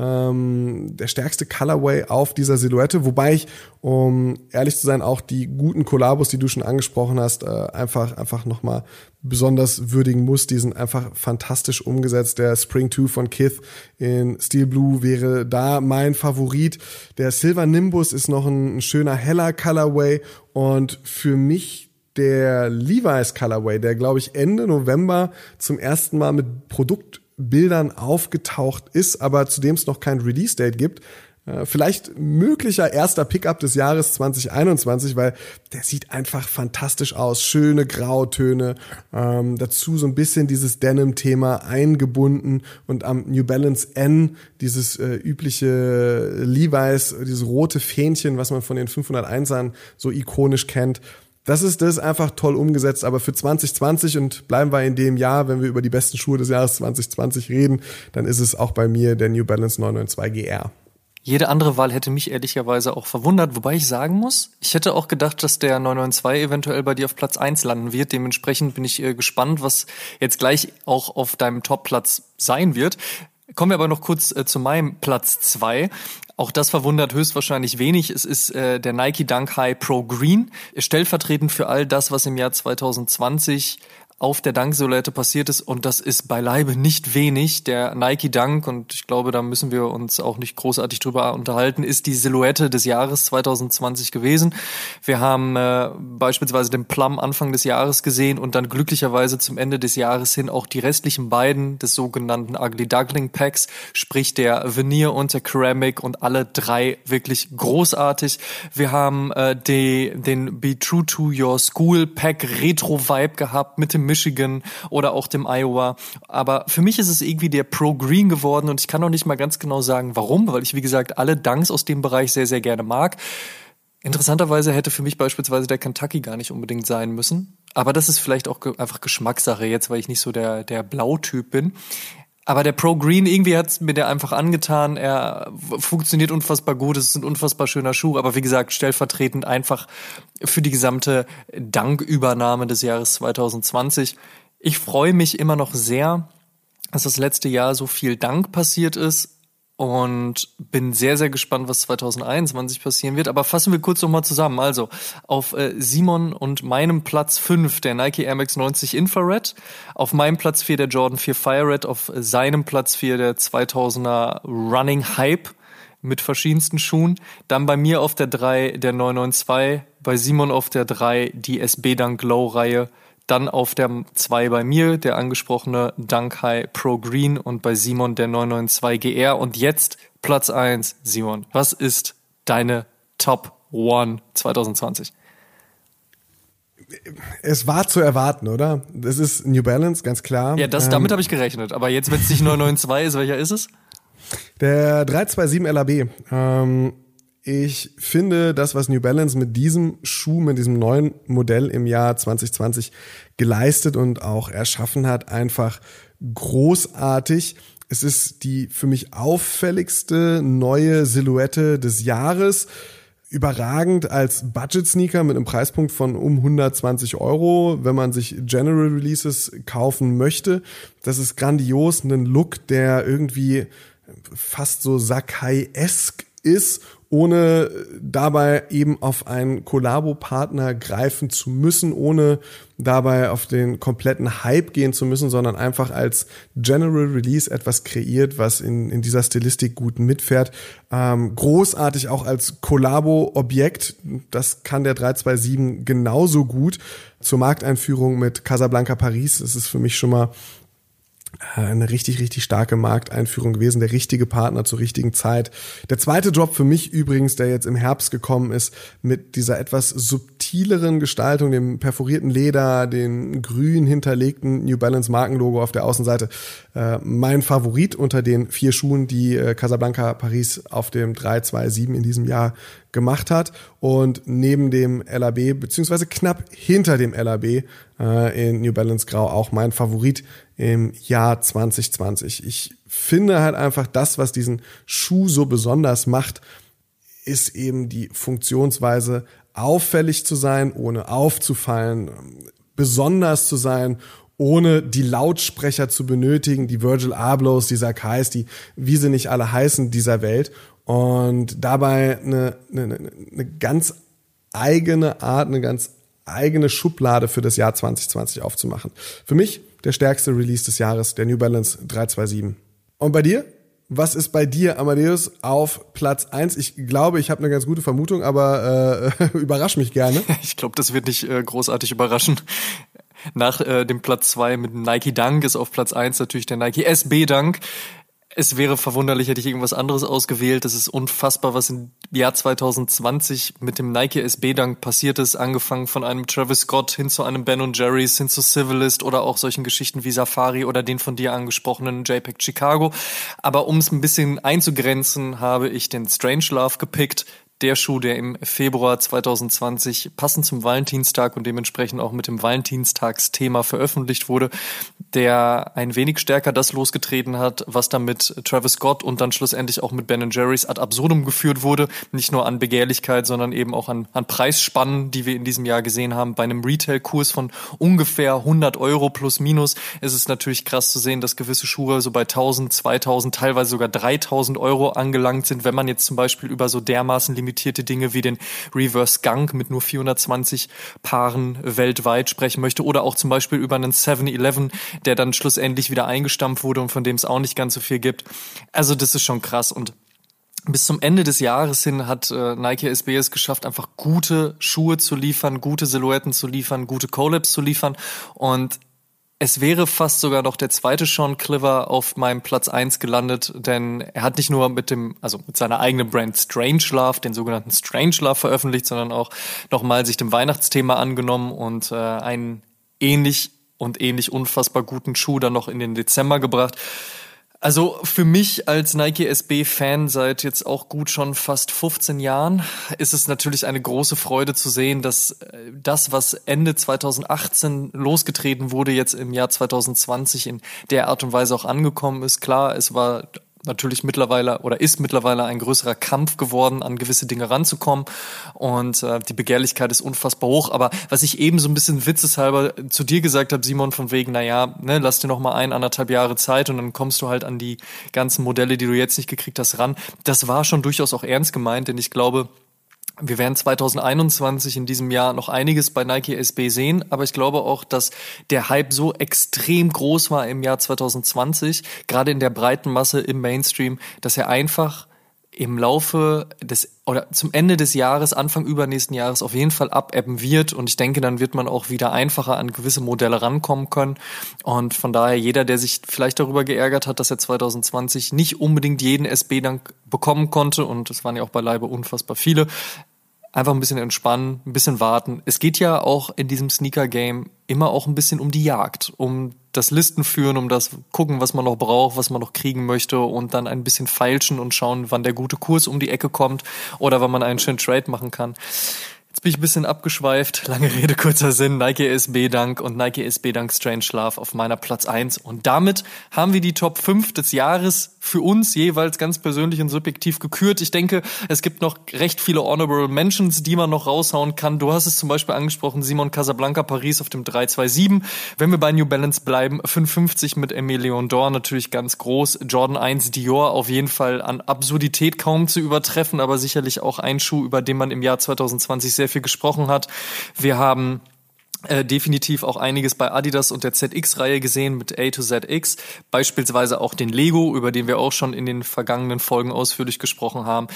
Speaker 1: ähm, der stärkste Colorway auf dieser Silhouette, wobei ich, um ehrlich zu sein, auch die guten Kollabos, die du schon angesprochen hast, äh, einfach einfach nochmal besonders würdigen muss. Die sind einfach fantastisch umgesetzt. Der Spring 2 von Kith in Steel Blue wäre da mein Favorit. Der Silver Nimbus ist noch ein, ein schöner heller Colorway und für mich der Levi's Colorway, der glaube ich Ende November zum ersten Mal mit Produkt Bildern aufgetaucht ist, aber zu dem es noch kein Release-Date gibt. Äh, vielleicht möglicher erster Pickup des Jahres 2021, weil der sieht einfach fantastisch aus. Schöne Grautöne, ähm, dazu so ein bisschen dieses Denim-Thema eingebunden und am New Balance N dieses äh, übliche Levi's, dieses rote Fähnchen, was man von den 501ern so ikonisch kennt. Das ist das einfach toll umgesetzt, aber für 2020 und bleiben wir in dem Jahr, wenn wir über die besten Schuhe des Jahres 2020 reden, dann ist es auch bei mir der New Balance 992 GR.
Speaker 2: Jede andere Wahl hätte mich ehrlicherweise auch verwundert, wobei ich sagen muss, ich hätte auch gedacht, dass der 992 eventuell bei dir auf Platz 1 landen wird. Dementsprechend bin ich äh, gespannt, was jetzt gleich auch auf deinem Top-Platz sein wird. Kommen wir aber noch kurz äh, zu meinem Platz 2. Auch das verwundert höchstwahrscheinlich wenig. Es ist äh, der Nike Dunk High Pro Green, stellvertretend für all das, was im Jahr 2020 auf der Dunk-Silhouette passiert ist und das ist beileibe nicht wenig. Der Nike Dunk, und ich glaube, da müssen wir uns auch nicht großartig drüber unterhalten, ist die Silhouette des Jahres 2020 gewesen. Wir haben äh, beispielsweise den Plum Anfang des Jahres gesehen und dann glücklicherweise zum Ende des Jahres hin auch die restlichen beiden des sogenannten Ugly Duckling Packs, sprich der Veneer und der Ceramic und alle drei wirklich großartig. Wir haben äh, die, den Be True to Your School Pack Retro Vibe gehabt mit dem Michigan oder auch dem Iowa. Aber für mich ist es irgendwie der Pro Green geworden und ich kann noch nicht mal ganz genau sagen, warum, weil ich, wie gesagt, alle Dunks aus dem Bereich sehr, sehr gerne mag. Interessanterweise hätte für mich beispielsweise der Kentucky gar nicht unbedingt sein müssen. Aber das ist vielleicht auch einfach Geschmackssache jetzt, weil ich nicht so der, der Blautyp bin. Aber der Pro Green, irgendwie hat's mir der einfach angetan. Er funktioniert unfassbar gut. Es ist ein unfassbar schöner Schuh. Aber wie gesagt, stellvertretend einfach für die gesamte Dankübernahme des Jahres 2020. Ich freue mich immer noch sehr, dass das letzte Jahr so viel Dank passiert ist und bin sehr, sehr gespannt, was 2021 passieren wird. Aber fassen wir kurz nochmal zusammen. Also auf äh, Simon und meinem Platz 5 der Nike Air Max 90 Infrared, auf meinem Platz 4 der Jordan 4 Fire Red, auf seinem Platz 4 der 2000er Running Hype mit verschiedensten Schuhen. Dann bei mir auf der 3 der 992, bei Simon auf der 3 die SB Dunk Glow Reihe dann auf der 2 bei mir der angesprochene Dunk High Pro Green und bei Simon der 992 GR. Und jetzt Platz 1, Simon. Was ist deine Top One 2020?
Speaker 1: Es war zu erwarten, oder? Das ist New Balance, ganz klar.
Speaker 2: Ja, das, damit ähm, habe ich gerechnet. Aber jetzt, wenn es nicht 992 ist, welcher ist es?
Speaker 1: Der 327 LAB. Ähm, ich finde, das, was New Balance mit diesem Schuh, mit diesem neuen Modell im Jahr 2020 geleistet und auch erschaffen hat, einfach großartig. Es ist die für mich auffälligste neue Silhouette des Jahres. Überragend als Budget-Sneaker mit einem Preispunkt von um 120 Euro, wenn man sich General Releases kaufen möchte. Das ist grandios, ein Look, der irgendwie fast so Sakai-esk ist ohne dabei eben auf einen Kollabo-Partner greifen zu müssen, ohne dabei auf den kompletten Hype gehen zu müssen, sondern einfach als General Release etwas kreiert, was in, in dieser Stilistik gut mitfährt. Ähm, großartig auch als Kollabo-Objekt, das kann der 327 genauso gut. Zur Markteinführung mit Casablanca Paris, das ist für mich schon mal eine richtig, richtig starke Markteinführung gewesen, der richtige Partner zur richtigen Zeit. Der zweite Job für mich übrigens, der jetzt im Herbst gekommen ist, mit dieser etwas subtileren Gestaltung, dem perforierten Leder, den grün hinterlegten New Balance Markenlogo auf der Außenseite, äh, mein Favorit unter den vier Schuhen, die äh, Casablanca Paris auf dem 327 in diesem Jahr gemacht hat und neben dem LAB beziehungsweise knapp hinter dem LAB äh, in New Balance Grau auch mein Favorit im Jahr 2020. Ich finde halt einfach das, was diesen Schuh so besonders macht, ist eben die Funktionsweise auffällig zu sein, ohne aufzufallen, besonders zu sein, ohne die Lautsprecher zu benötigen, die Virgil Ablohs, die Sakais, die wie sie nicht alle heißen dieser Welt und dabei eine, eine, eine ganz eigene Art, eine ganz eigene Schublade für das Jahr 2020 aufzumachen. Für mich der stärkste Release des Jahres, der New Balance 327. Und bei dir? Was ist bei dir, Amadeus, auf Platz eins? Ich glaube, ich habe eine ganz gute Vermutung, aber äh, überrasch mich gerne.
Speaker 2: Ich glaube, das wird nicht äh, großartig überraschen. nach äh, dem Platz zwei mit Nike Dunk ist auf Platz eins natürlich der Nike SB Dunk. Es wäre verwunderlich, hätte ich irgendwas anderes ausgewählt. Das ist unfassbar, was im Jahr 2020 mit dem Nike SB Dunk passiert ist. Angefangen von einem Travis Scott hin zu einem Ben Jerry's, hin zu Civilist oder auch solchen Geschichten wie Safari oder den von dir angesprochenen JPEG Chicago. Aber um es ein bisschen einzugrenzen, habe ich den Strange Love gepickt der Schuh, der im Februar 2020 passend zum Valentinstag und dementsprechend auch mit dem Valentinstagsthema veröffentlicht wurde, der ein wenig stärker das losgetreten hat, was dann mit Travis Scott und dann schlussendlich auch mit Ben Jerry's ad absurdum geführt wurde. Nicht nur an Begehrlichkeit, sondern eben auch an, an Preisspannen, die wir in diesem Jahr gesehen haben. Bei einem Retail-Kurs von ungefähr 100 Euro plus minus ist es natürlich krass zu sehen, dass gewisse Schuhe so bei 1000, 2000, teilweise sogar 3000 Euro angelangt sind, wenn man jetzt zum Beispiel über so dermaßen limitiert limitierte Dinge wie den Reverse Gunk mit nur 420 Paaren weltweit sprechen möchte oder auch zum Beispiel über einen 7-Eleven, der dann schlussendlich wieder eingestampft wurde und von dem es auch nicht ganz so viel gibt. Also das ist schon krass und bis zum Ende des Jahres hin hat äh, Nike SB es geschafft, einfach gute Schuhe zu liefern, gute Silhouetten zu liefern, gute Collabs zu liefern. Und es wäre fast sogar noch der zweite Sean Cliver auf meinem Platz eins gelandet, denn er hat nicht nur mit dem, also mit seiner eigenen Brand Strangelove, den sogenannten Strangelove veröffentlicht, sondern auch nochmal sich dem Weihnachtsthema angenommen und äh, einen ähnlich und ähnlich unfassbar guten Schuh dann noch in den Dezember gebracht. Also für mich als Nike SB-Fan seit jetzt auch gut schon fast 15 Jahren ist es natürlich eine große Freude zu sehen, dass äh, das, was Ende 2018 losgetreten wurde, jetzt im Jahr 2020 in der Art und Weise auch angekommen ist. Klar, es war natürlich mittlerweile oder ist mittlerweile ein größerer Kampf geworden, an gewisse Dinge ranzukommen. Und äh, die Begehrlichkeit ist unfassbar hoch. Aber was ich eben so ein bisschen witzeshalber zu dir gesagt habe, Simon, von wegen, naja, ne, lass dir noch mal ein, anderthalb Jahre Zeit und dann kommst du halt an die ganzen Modelle, die du jetzt nicht gekriegt hast, ran. Das war schon durchaus auch ernst gemeint, denn ich glaube, wir werden 2021 in diesem Jahr noch einiges bei Nike SB sehen, aber ich glaube auch, dass der Hype so extrem groß war im Jahr 2020, gerade in der breiten Masse im Mainstream, dass er einfach im Laufe des oder zum Ende des Jahres, Anfang übernächsten Jahres auf jeden Fall abebben wird. Und ich denke, dann wird man auch wieder einfacher an gewisse Modelle rankommen können. Und von daher jeder, der sich vielleicht darüber geärgert hat, dass er 2020 nicht unbedingt jeden SB-Dank bekommen konnte und es waren ja auch beileibe unfassbar viele, einfach ein bisschen entspannen, ein bisschen warten. Es geht ja auch in diesem Sneaker-Game immer auch ein bisschen um die Jagd, um das Listen führen, um das gucken, was man noch braucht, was man noch kriegen möchte und dann ein bisschen feilschen und schauen, wann der gute Kurs um die Ecke kommt oder wann man einen schönen Trade machen kann. Jetzt bin ich ein bisschen abgeschweift. Lange Rede, kurzer Sinn. Nike SB Dank und Nike SB Dank Strange Love auf meiner Platz eins Und damit haben wir die Top 5 des Jahres für uns jeweils ganz persönlich und subjektiv gekürt. Ich denke, es gibt noch recht viele Honorable Mentions, die man noch raushauen kann. Du hast es zum Beispiel angesprochen, Simon Casablanca Paris auf dem 327. Wenn wir bei New Balance bleiben, 550 mit Emilion Dor natürlich ganz groß. Jordan 1 Dior auf jeden Fall an Absurdität kaum zu übertreffen, aber sicherlich auch ein Schuh, über den man im Jahr 2020 sehr viel gesprochen hat. Wir haben äh, definitiv auch einiges bei Adidas und der ZX-Reihe gesehen mit A to ZX, beispielsweise auch den Lego, über den wir auch schon in den vergangenen Folgen ausführlich gesprochen haben.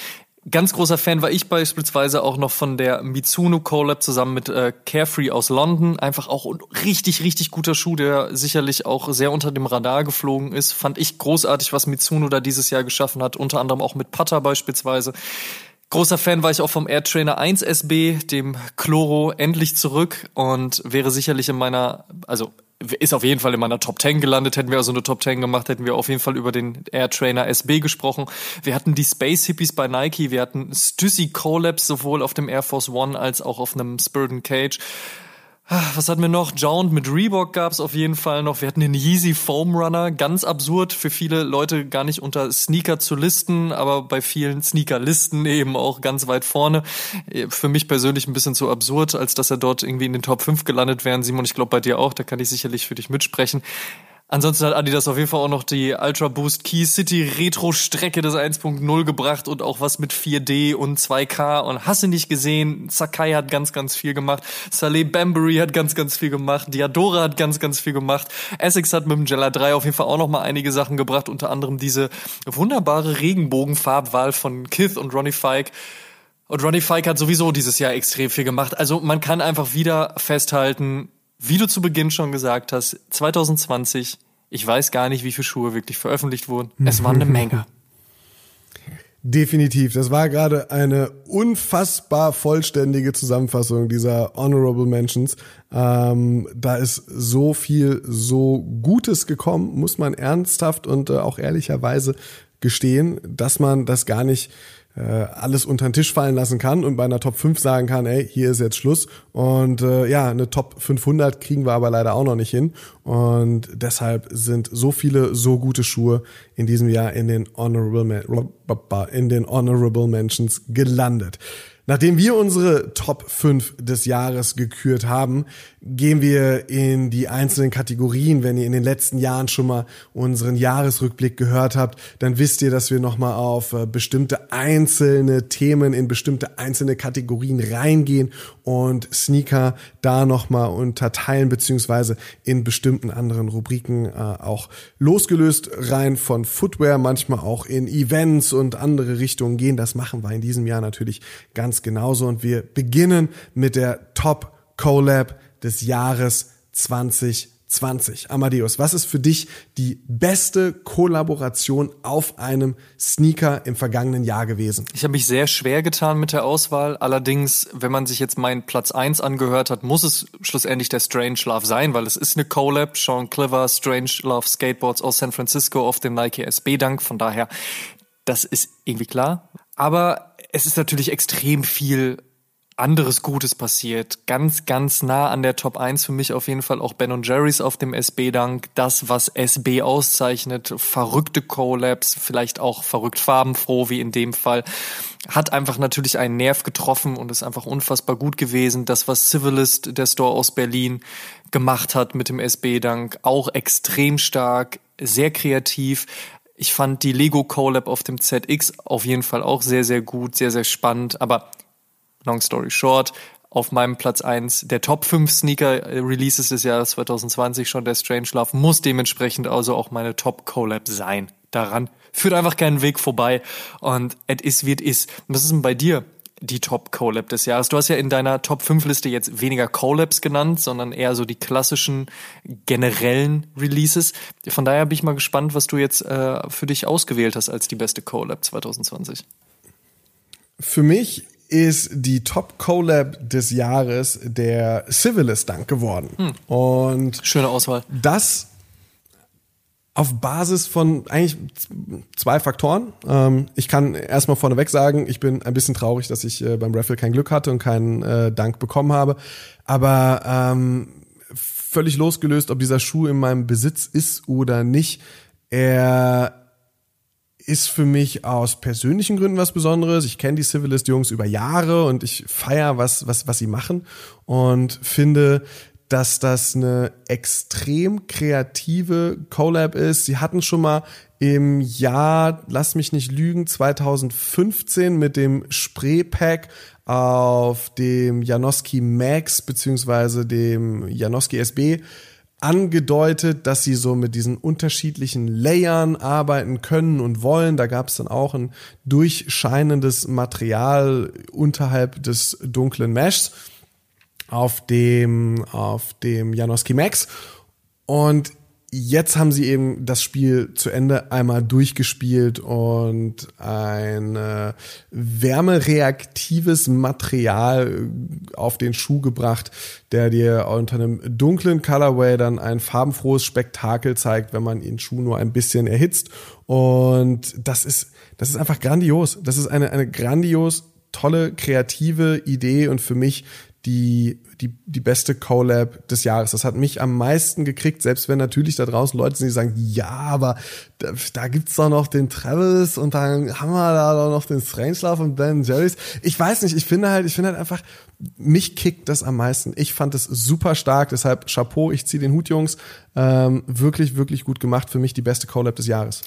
Speaker 2: Ganz großer Fan war ich beispielsweise auch noch von der Mitsuno Collab zusammen mit äh, Carefree aus London. Einfach auch ein richtig, richtig guter Schuh, der sicherlich auch sehr unter dem Radar geflogen ist. Fand ich großartig, was Mitsuno da dieses Jahr geschaffen hat, unter anderem auch mit Putter beispielsweise. Großer Fan war ich auch vom Air Trainer 1 SB, dem Chloro, endlich zurück und wäre sicherlich in meiner, also ist auf jeden Fall in meiner Top 10 gelandet. Hätten wir also eine Top 10 gemacht, hätten wir auf jeden Fall über den Air Trainer SB gesprochen. Wir hatten die Space Hippies bei Nike, wir hatten Stussy Collabs sowohl auf dem Air Force One als auch auf einem Spurden Cage. Was hatten wir noch? Jound mit Reebok gab's auf jeden Fall noch. Wir hatten den Yeezy Foam Runner. Ganz absurd für viele Leute gar nicht unter Sneaker zu listen, aber bei vielen Sneaker-Listen eben auch ganz weit vorne. Für mich persönlich ein bisschen zu absurd, als dass er dort irgendwie in den Top 5 gelandet wäre. Simon, ich glaube bei dir auch, da kann ich sicherlich für dich mitsprechen. Ansonsten hat Adidas auf jeden Fall auch noch die Ultra Boost Key City Retro Strecke des 1.0 gebracht und auch was mit 4D und 2K und hast du nicht gesehen. Sakai hat ganz, ganz viel gemacht. Saleh Bambury hat ganz, ganz viel gemacht. Diadora hat ganz, ganz viel gemacht. Essex hat mit dem Jella 3 auf jeden Fall auch noch mal einige Sachen gebracht, unter anderem diese wunderbare Regenbogenfarbwahl von Kith und Ronnie Fike. Und Ronnie Fike hat sowieso dieses Jahr extrem viel gemacht. Also man kann einfach wieder festhalten, wie du zu Beginn schon gesagt hast, 2020, ich weiß gar nicht, wie viele Schuhe wirklich veröffentlicht wurden. Es waren eine Menge.
Speaker 1: Definitiv. Das war gerade eine unfassbar vollständige Zusammenfassung dieser Honorable Mentions. Ähm, da ist so viel, so Gutes gekommen, muss man ernsthaft und äh, auch ehrlicherweise gestehen, dass man das gar nicht äh, alles unter den Tisch fallen lassen kann und bei einer Top 5 sagen kann, ey, hier ist jetzt Schluss. Und äh, ja, eine Top 500 kriegen wir aber leider auch noch nicht hin. Und deshalb sind so viele so gute Schuhe in diesem Jahr in den Honorable, in den Honorable Mentions gelandet. Nachdem wir unsere Top 5 des Jahres gekürt haben, gehen wir in die einzelnen Kategorien. Wenn ihr in den letzten Jahren schon mal unseren Jahresrückblick gehört habt, dann wisst ihr, dass wir nochmal auf äh, bestimmte einzelne Themen in bestimmte einzelne Kategorien reingehen und Sneaker da nochmal unterteilen, beziehungsweise in bestimmten anderen Rubriken äh, auch losgelöst rein von Footwear, manchmal auch in Events und andere Richtungen gehen. Das machen wir in diesem Jahr natürlich ganz genauso. Und wir beginnen mit der Top Collab des Jahres 2020. Amadeus, was ist für dich die beste Kollaboration auf einem Sneaker im vergangenen Jahr gewesen?
Speaker 2: Ich habe mich sehr schwer getan mit der Auswahl. Allerdings, wenn man sich jetzt meinen Platz 1 angehört hat, muss es schlussendlich der Strange Love sein, weil es ist eine Collab. Sean Cliver, Strange Love Skateboards aus San Francisco auf dem Nike SB Dank. Von daher, das ist irgendwie klar. Aber es ist natürlich extrem viel anderes Gutes passiert. Ganz, ganz nah an der Top 1 für mich auf jeden Fall auch Ben Jerry's auf dem SB-Dank. Das, was SB auszeichnet, verrückte Collabs, vielleicht auch verrückt farbenfroh, wie in dem Fall, hat einfach natürlich einen Nerv getroffen und ist einfach unfassbar gut gewesen. Das, was Civilist, der Store aus Berlin, gemacht hat mit dem SB-Dank, auch extrem stark, sehr kreativ. Ich fand die Lego Collab auf dem ZX auf jeden Fall auch sehr, sehr gut, sehr, sehr spannend, aber long story short, auf meinem Platz eins der Top 5 Sneaker Releases des Jahres 2020 schon der Strange Love muss dementsprechend also auch meine Top Collab sein. Daran führt einfach keinen Weg vorbei und es ist wie es ist. Was ist denn bei dir die Top Collab des Jahres? Du hast ja in deiner Top 5 Liste jetzt weniger Collabs genannt, sondern eher so die klassischen generellen Releases. Von daher bin ich mal gespannt, was du jetzt äh, für dich ausgewählt hast als die beste Collab 2020.
Speaker 1: Für mich ist die Top Collab des Jahres der Civilist Dank geworden. Hm. Und
Speaker 2: schöne Auswahl.
Speaker 1: Das auf Basis von eigentlich zwei Faktoren. Ähm, ich kann erstmal vorneweg sagen, ich bin ein bisschen traurig, dass ich äh, beim Raffle kein Glück hatte und keinen äh, Dank bekommen habe. Aber ähm, völlig losgelöst, ob dieser Schuh in meinem Besitz ist oder nicht, er ist für mich aus persönlichen Gründen was Besonderes. Ich kenne die Civilist-Jungs über Jahre und ich feier was, was, was sie machen und finde, dass das eine extrem kreative Collab ist. Sie hatten schon mal im Jahr, lass mich nicht lügen, 2015 mit dem Spray-Pack auf dem Janoski Max beziehungsweise dem Janoski SB angedeutet, dass sie so mit diesen unterschiedlichen Layern arbeiten können und wollen. Da gab es dann auch ein durchscheinendes Material unterhalb des dunklen Meshs auf dem, auf dem Janoski Max. Und jetzt haben sie eben das Spiel zu Ende einmal durchgespielt und ein äh, wärmereaktives Material auf den Schuh gebracht, der dir unter einem dunklen Colorway dann ein farbenfrohes Spektakel zeigt, wenn man den Schuh nur ein bisschen erhitzt. Und das ist, das ist einfach grandios. Das ist eine, eine grandios tolle kreative Idee und für mich die, die, die beste Collab des Jahres. Das hat mich am meisten gekriegt, selbst wenn natürlich da draußen Leute sind, die sagen, ja, aber da, da gibt's doch noch den Travis und dann haben wir da doch noch den Strangelove und Ben Jerry's. Ich weiß nicht, ich finde halt, ich finde halt einfach, mich kickt das am meisten. Ich fand es super stark, deshalb Chapeau, ich ziehe den Hut, Jungs. Ähm, wirklich, wirklich gut gemacht. Für mich die beste Collab des Jahres.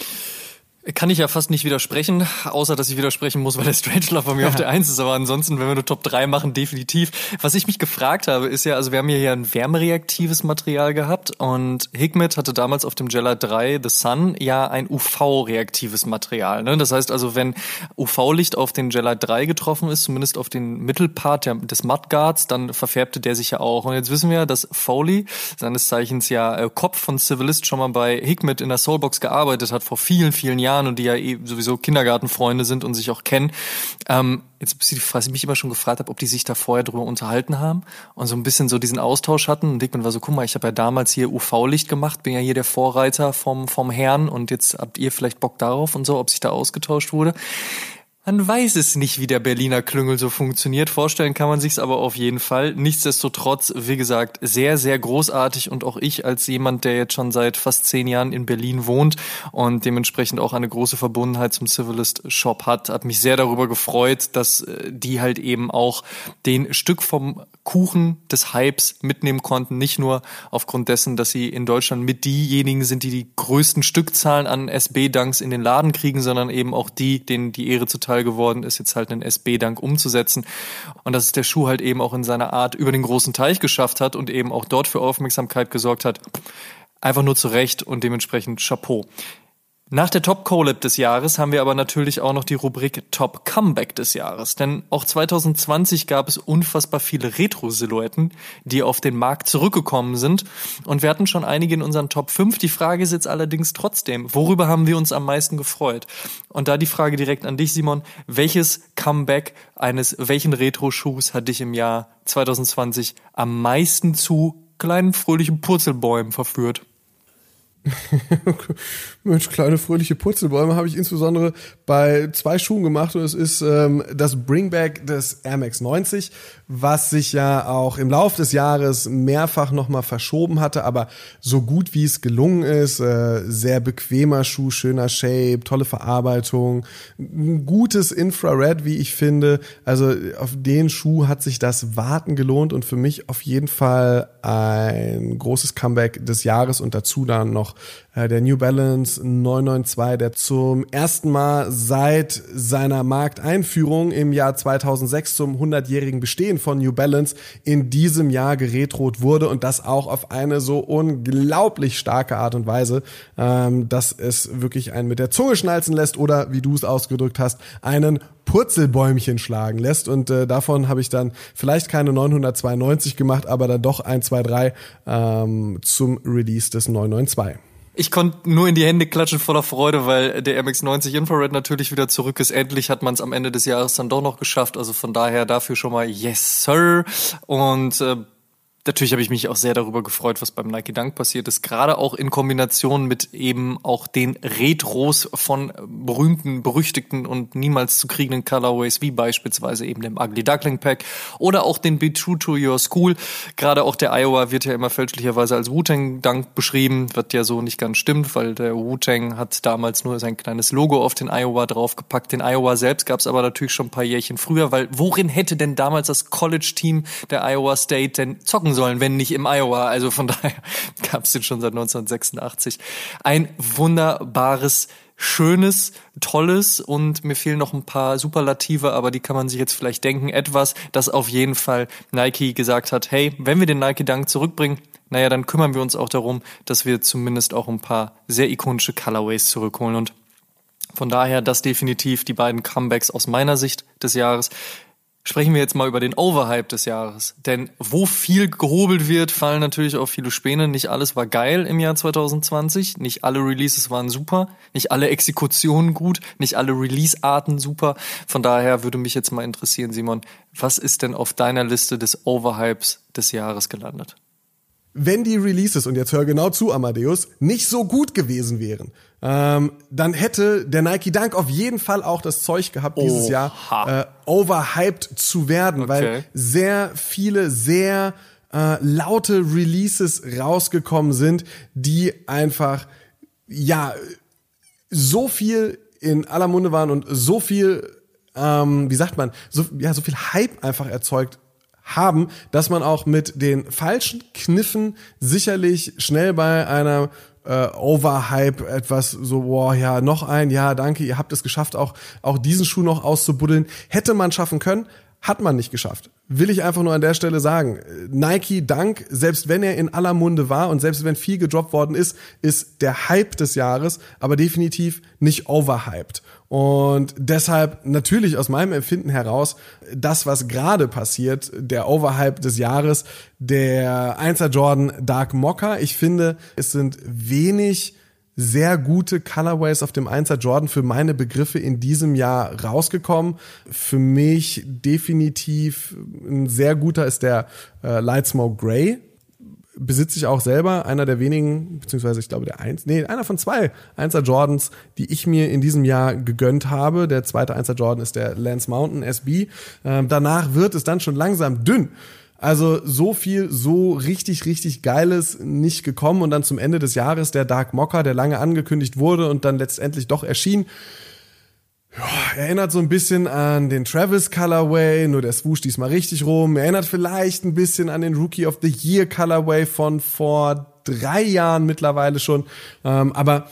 Speaker 2: Kann ich ja fast nicht widersprechen, außer dass ich widersprechen muss, weil der Strangelove bei mir ja. auf der Eins ist. Aber ansonsten, wenn wir eine Top 3 machen, definitiv. Was ich mich gefragt habe, ist ja, also wir haben hier ein wärmereaktives Material gehabt und Hikmet hatte damals auf dem Jella 3 The Sun ja ein UV-reaktives Material. Ne? Das heißt also, wenn UV-Licht auf den Jella 3 getroffen ist, zumindest auf den Mittelpart der, des Mudguards, dann verfärbte der sich ja auch. Und jetzt wissen wir, dass Foley, seines Zeichens ja äh, Kopf von Civilist, schon mal bei Hikmet in der Soulbox gearbeitet hat vor vielen, vielen Jahren Jahren und die ja eh sowieso Kindergartenfreunde sind und sich auch kennen. Ähm, jetzt ist die Frage, ich mich immer schon gefragt habe, ob die sich da vorher drüber unterhalten haben und so ein bisschen so diesen Austausch hatten. Und Dickman war so, guck mal, ich habe ja damals hier UV-Licht gemacht, bin ja hier der Vorreiter vom, vom Herrn und jetzt habt ihr vielleicht Bock darauf und so, ob sich da ausgetauscht wurde. Man weiß es nicht, wie der Berliner Klüngel so funktioniert. Vorstellen kann man sich's aber auf jeden Fall. Nichtsdestotrotz, wie gesagt, sehr, sehr großartig und auch ich als jemand, der jetzt schon seit fast zehn Jahren in Berlin wohnt und dementsprechend auch eine große Verbundenheit zum Civilist Shop hat, hat mich sehr darüber gefreut, dass äh, die halt eben auch den Stück vom Kuchen des Hypes mitnehmen konnten. Nicht nur aufgrund dessen, dass sie in Deutschland mit diejenigen sind, die die größten Stückzahlen an SB-Danks in den Laden kriegen, sondern eben auch die, denen die Ehre zuteil Fall geworden ist, jetzt halt einen SB-Dank umzusetzen. Und dass es der Schuh halt eben auch in seiner Art über den großen Teich geschafft hat und eben auch dort für Aufmerksamkeit gesorgt hat. Einfach nur zurecht und dementsprechend Chapeau. Nach der Top Collab des Jahres haben wir aber natürlich auch noch die Rubrik Top Comeback des Jahres. Denn auch 2020 gab es unfassbar viele Retro-Silhouetten, die auf den Markt zurückgekommen sind. Und wir hatten schon einige in unseren Top 5. Die Frage ist jetzt allerdings trotzdem, worüber haben wir uns am meisten gefreut? Und da die Frage direkt an dich, Simon. Welches Comeback eines welchen Retro-Schuhs hat dich im Jahr 2020 am meisten zu kleinen fröhlichen Purzelbäumen verführt?
Speaker 1: Mensch, kleine fröhliche Purzelbäume habe ich insbesondere bei zwei Schuhen gemacht und es ist ähm, das Bringback des Air Max 90, was sich ja auch im Lauf des Jahres mehrfach nochmal verschoben hatte, aber so gut wie es gelungen ist, äh, sehr bequemer Schuh, schöner Shape, tolle Verarbeitung, gutes Infrared, wie ich finde. Also auf den Schuh hat sich das Warten gelohnt und für mich auf jeden Fall ein großes Comeback des Jahres und dazu dann noch äh, der New Balance 992, der zum ersten Mal seit seiner Markteinführung im Jahr 2006 zum 100-jährigen Bestehen von New Balance in diesem Jahr geretrot wurde und das auch auf eine so unglaublich starke Art und Weise, ähm, dass es wirklich einen mit der Zunge schnalzen lässt oder, wie du es ausgedrückt hast, einen Purzelbäumchen schlagen lässt. Und äh, davon habe ich dann vielleicht keine 992 gemacht, aber dann doch 1, 2, 3 ähm, zum Release des 992.
Speaker 2: Ich konnte nur in die Hände klatschen voller Freude, weil der MX90 Infrared natürlich wieder zurück ist. Endlich hat man es am Ende des Jahres dann doch noch geschafft. Also von daher dafür schon mal Yes, Sir. Und äh, Natürlich habe ich mich auch sehr darüber gefreut, was beim Nike Dunk passiert ist. Gerade auch in Kombination mit eben auch den Retros von berühmten, berüchtigten und niemals zu kriegenden Colorways, wie beispielsweise eben dem Ugly Duckling Pack oder auch den Be True to Your School. Gerade auch der Iowa wird ja immer fälschlicherweise als Wu-Tang Dunk beschrieben, was ja so nicht ganz stimmt, weil der Wu-Tang hat damals nur sein kleines Logo auf den Iowa draufgepackt. Den Iowa selbst gab es aber natürlich schon ein paar Jährchen früher, weil worin hätte denn damals das College-Team der Iowa State denn zocken sollen, wenn nicht im Iowa. Also von daher gab es den schon seit 1986. Ein wunderbares schönes, tolles und mir fehlen noch ein paar Superlative, aber die kann man sich jetzt vielleicht denken. Etwas, das auf jeden Fall Nike gesagt hat, hey, wenn wir den Nike Dunk zurückbringen, naja, dann kümmern wir uns auch darum, dass wir zumindest auch ein paar sehr ikonische Colorways zurückholen und von daher das definitiv die beiden Comebacks aus meiner Sicht des Jahres. Sprechen wir jetzt mal über den Overhype des Jahres. Denn wo viel gehobelt wird, fallen natürlich auch viele Späne. Nicht alles war geil im Jahr 2020. Nicht alle Releases waren super. Nicht alle Exekutionen gut. Nicht alle Release-Arten super. Von daher würde mich jetzt mal interessieren, Simon, was ist denn auf deiner Liste des Overhypes des Jahres gelandet?
Speaker 1: wenn die Releases, und jetzt hör genau zu, Amadeus, nicht so gut gewesen wären, ähm, dann hätte der Nike Dunk auf jeden Fall auch das Zeug gehabt, dieses Oha. Jahr äh, overhyped zu werden, okay. weil sehr viele sehr äh, laute Releases rausgekommen sind, die einfach ja so viel in aller Munde waren und so viel, ähm, wie sagt man, so, ja, so viel Hype einfach erzeugt haben, dass man auch mit den falschen Kniffen sicherlich schnell bei einer äh, Overhype etwas so, boah, ja, noch ein, ja, danke, ihr habt es geschafft, auch, auch diesen Schuh noch auszubuddeln. Hätte man schaffen können, hat man nicht geschafft. Will ich einfach nur an der Stelle sagen. Nike Dank, selbst wenn er in aller Munde war und selbst wenn viel gedroppt worden ist, ist der Hype des Jahres, aber definitiv nicht overhyped. Und deshalb natürlich aus meinem Empfinden heraus, das, was gerade passiert, der Overhype des Jahres, der 1er Jordan Dark Mocha. Ich finde, es sind wenig sehr gute Colorways auf dem 1er Jordan für meine Begriffe in diesem Jahr rausgekommen. Für mich definitiv ein sehr guter ist der äh, Light Smoke Gray. Besitze ich auch selber, einer der wenigen, beziehungsweise ich glaube der eins, nee, einer von zwei 1er Jordans, die ich mir in diesem Jahr gegönnt habe. Der zweite 1er Jordan ist der Lance Mountain SB. Ähm, danach wird es dann schon langsam dünn. Also so viel, so richtig, richtig Geiles nicht gekommen und dann zum Ende des Jahres der Dark Mocker, der lange angekündigt wurde und dann letztendlich doch erschien. Ja, erinnert so ein bisschen an den Travis Colorway, nur der Swoosh diesmal richtig rum. Erinnert vielleicht ein bisschen an den Rookie of the Year Colorway von vor drei Jahren mittlerweile schon. Ähm, aber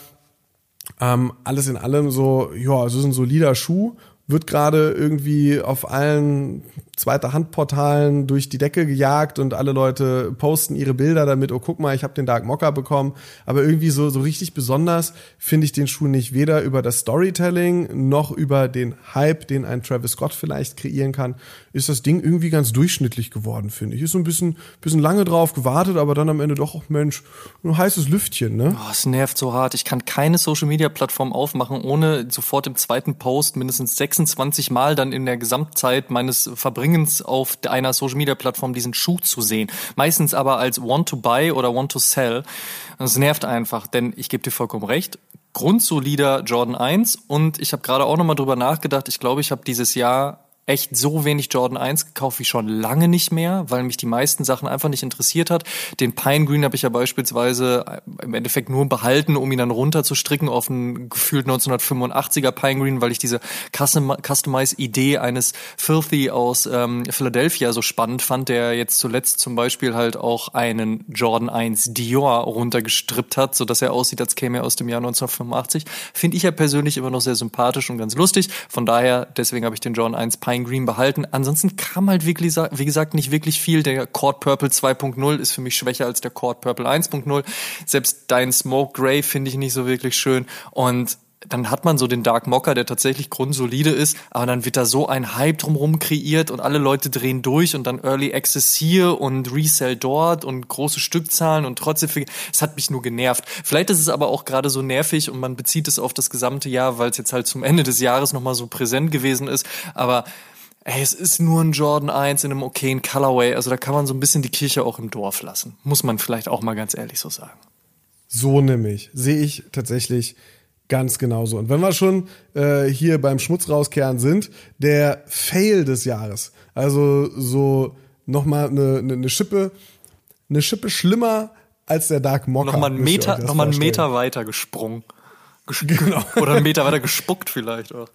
Speaker 1: ähm, alles in allem so, ja, so ist ein solider Schuh wird gerade irgendwie auf allen zweiter Handportalen durch die Decke gejagt und alle Leute posten ihre Bilder damit, oh guck mal, ich habe den Dark Mocker bekommen. Aber irgendwie so, so richtig besonders finde ich den Schuh nicht weder über das Storytelling noch über den Hype, den ein Travis Scott vielleicht kreieren kann. Ist das Ding irgendwie ganz durchschnittlich geworden, finde ich. Ist so ein bisschen, bisschen lange drauf gewartet, aber dann am Ende doch, oh Mensch, ein heißes Lüftchen, ne?
Speaker 2: Oh, es nervt so hart. Ich kann keine Social Media Plattform aufmachen, ohne sofort im zweiten Post mindestens 26 Mal dann in der Gesamtzeit meines Verbringens Bringens auf einer Social Media Plattform diesen Schuh zu sehen. Meistens aber als Want to Buy oder Want to Sell. Das nervt einfach, denn ich gebe dir vollkommen recht. Grundsolider Jordan 1 und ich habe gerade auch nochmal drüber nachgedacht. Ich glaube, ich habe dieses Jahr echt so wenig Jordan 1 gekauft wie schon lange nicht mehr, weil mich die meisten Sachen einfach nicht interessiert hat. Den Pine Green habe ich ja beispielsweise äh, im Endeffekt nur behalten, um ihn dann runterzustricken auf einen gefühlt 1985er Pine Green, weil ich diese Customize-Idee eines Filthy aus ähm, Philadelphia so spannend fand, der jetzt zuletzt zum Beispiel halt auch einen Jordan 1 Dior runtergestrippt hat, so dass er aussieht, als käme er aus dem Jahr 1985. Finde ich ja persönlich immer noch sehr sympathisch und ganz lustig. Von daher, deswegen habe ich den Jordan 1 Pine Flying Green behalten. Ansonsten kam halt wirklich, wie gesagt, nicht wirklich viel. Der Cord Purple 2.0 ist für mich schwächer als der Cord Purple 1.0. Selbst dein Smoke Gray finde ich nicht so wirklich schön. Und dann hat man so den Dark Mocker, der tatsächlich grundsolide ist, aber dann wird da so ein Hype drumherum kreiert und alle Leute drehen durch und dann Early Access hier und Resell dort und große Stückzahlen und trotzdem, es hat mich nur genervt. Vielleicht ist es aber auch gerade so nervig und man bezieht es auf das gesamte Jahr, weil es jetzt halt zum Ende des Jahres nochmal so präsent gewesen ist, aber ey, es ist nur ein Jordan 1 in einem okayen Colorway, also da kann man so ein bisschen die Kirche auch im Dorf lassen. Muss man vielleicht auch mal ganz ehrlich so sagen.
Speaker 1: So nämlich, sehe ich tatsächlich Ganz genauso. Und wenn wir schon äh, hier beim Schmutz rauskehren sind, der Fail des Jahres. Also so nochmal eine, eine, eine Schippe, eine Schippe schlimmer als der Dark Mocker.
Speaker 2: Nochmal einen Meter, noch einen Meter weiter gesprungen. Ges genau. Oder einen Meter weiter gespuckt vielleicht auch.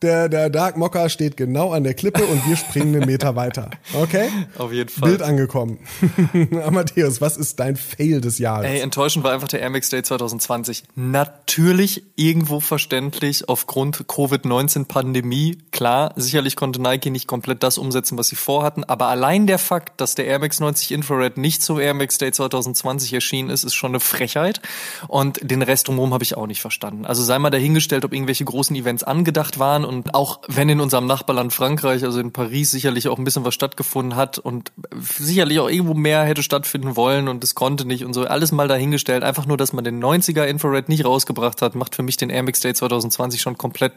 Speaker 1: Der, der Dark Mocker steht genau an der Klippe und wir springen einen Meter weiter. Okay?
Speaker 2: Auf jeden Fall.
Speaker 1: Bild angekommen. Amadeus, was ist dein Fail des Jahres?
Speaker 2: Ey, enttäuschend war einfach der Air Max Day 2020. Natürlich irgendwo verständlich aufgrund Covid-19-Pandemie. Klar, sicherlich konnte Nike nicht komplett das umsetzen, was sie vorhatten, aber allein der Fakt, dass der Air Max 90 Infrared nicht zum Air Max Day 2020 erschienen ist, ist schon eine Frechheit. Und den Rest drumherum habe ich auch nicht verstanden. Also sei mal dahingestellt, ob irgendwelche großen Events angedacht waren und auch wenn in unserem Nachbarland Frankreich, also in Paris sicherlich auch ein bisschen was stattgefunden hat und sicherlich auch irgendwo mehr hätte stattfinden wollen und es konnte nicht und so, alles mal dahingestellt. Einfach nur, dass man den 90er Infrared nicht rausgebracht hat, macht für mich den Air Max Day 2020 schon komplett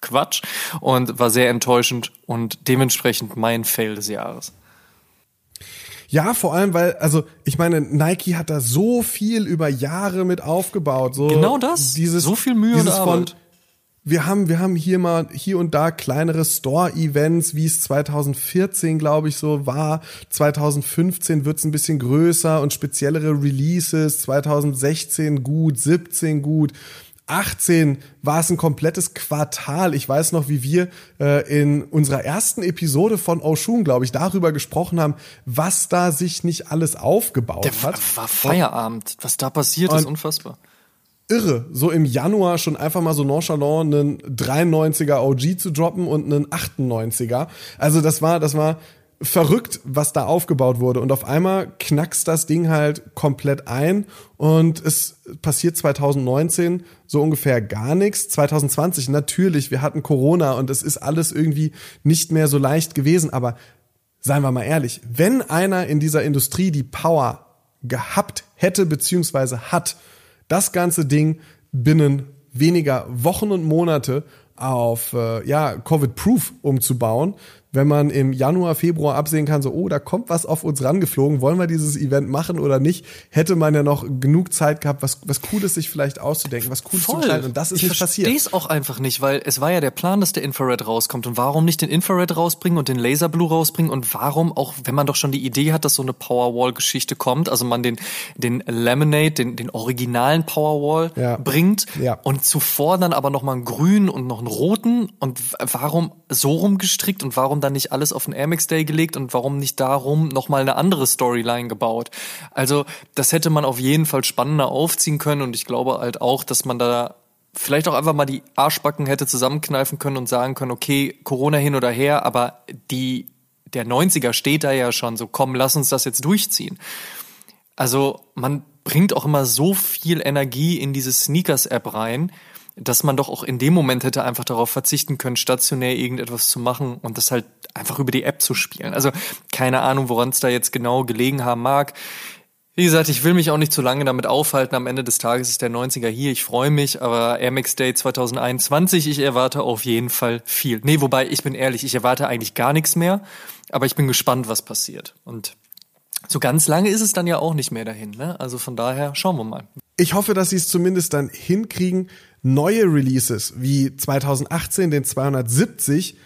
Speaker 2: Quatsch und war sehr enttäuschend und dementsprechend mein Fail des Jahres.
Speaker 1: Ja, vor allem, weil, also ich meine, Nike hat da so viel über Jahre mit aufgebaut. So
Speaker 2: genau das.
Speaker 1: Dieses,
Speaker 2: so viel Mühe und Arbeit. Von,
Speaker 1: wir haben, wir haben hier mal hier und da kleinere Store-Events, wie es 2014, glaube ich, so war. 2015 wird's ein bisschen größer und speziellere Releases. 2016 gut, 17 gut. 18 war es ein komplettes Quartal. Ich weiß noch, wie wir äh, in unserer ersten Episode von Oshun, glaube ich, darüber gesprochen haben, was da sich nicht alles aufgebaut
Speaker 2: Der
Speaker 1: hat.
Speaker 2: war Feierabend. Was da passiert, ist unfassbar.
Speaker 1: Irre, so im Januar schon einfach mal so nonchalant einen 93er OG zu droppen und einen 98er. Also das war, das war verrückt, was da aufgebaut wurde. Und auf einmal knackst das Ding halt komplett ein und es passiert 2019 so ungefähr gar nichts. 2020 natürlich, wir hatten Corona und es ist alles irgendwie nicht mehr so leicht gewesen. Aber seien wir mal ehrlich, wenn einer in dieser Industrie die Power gehabt hätte beziehungsweise hat, das ganze Ding binnen weniger Wochen und Monate auf äh, ja Covid-Proof umzubauen, wenn man im Januar, Februar absehen kann, so, oh, da kommt was auf uns rangeflogen, wollen wir dieses Event machen oder nicht, hätte man ja noch genug Zeit gehabt, was, was Cooles sich vielleicht auszudenken, was Cooles zu gestalten. Und das ist
Speaker 2: ich
Speaker 1: nicht passiert.
Speaker 2: Ich verstehe es auch einfach nicht, weil es war ja der Plan, dass der Infrared rauskommt. Und warum nicht den Infrared rausbringen und den Laser Blue rausbringen? Und warum auch, wenn man doch schon die Idee hat, dass so eine Powerwall-Geschichte kommt, also man den, den Laminate, den, den originalen Powerwall
Speaker 1: Ja.
Speaker 2: bringt
Speaker 1: Ja.
Speaker 2: und zuvor dann aber noch mal einen grünen und noch einen roten und warum so rumgestrickt und warum dann nicht alles auf den Air Max Day gelegt und warum nicht darum noch mal eine andere Storyline gebaut? Also das hätte man auf jeden Fall spannender aufziehen können und ich glaube halt auch, dass man da vielleicht auch einfach mal die Arschbacken hätte zusammenkneifen können und sagen können, okay, Corona hin oder her, aber die der 90er steht da ja schon so, komm, lass uns das jetzt durchziehen. Also man bringt auch immer so viel Energie in diese Sneakers-App rein, dass man doch auch in dem Moment hätte einfach darauf verzichten können, stationär irgendetwas zu machen und das halt einfach über die App zu spielen. Also keine Ahnung, woran es da jetzt genau gelegen haben mag. Wie gesagt, ich will mich auch nicht zu lange damit aufhalten. Am Ende des Tages ist der 90er hier. Ich freue mich, aber Air Max Day 2021, ich erwarte auf jeden Fall viel. Nee, wobei, ich bin ehrlich, ich erwarte eigentlich gar nichts mehr, aber ich bin gespannt, was passiert. Und so ganz lange ist es dann ja auch nicht mehr dahin. Ne? Also von daher schauen wir mal.
Speaker 1: Ich hoffe, dass sie es zumindest dann hinkriegen, neue Releases wie 2018 den 270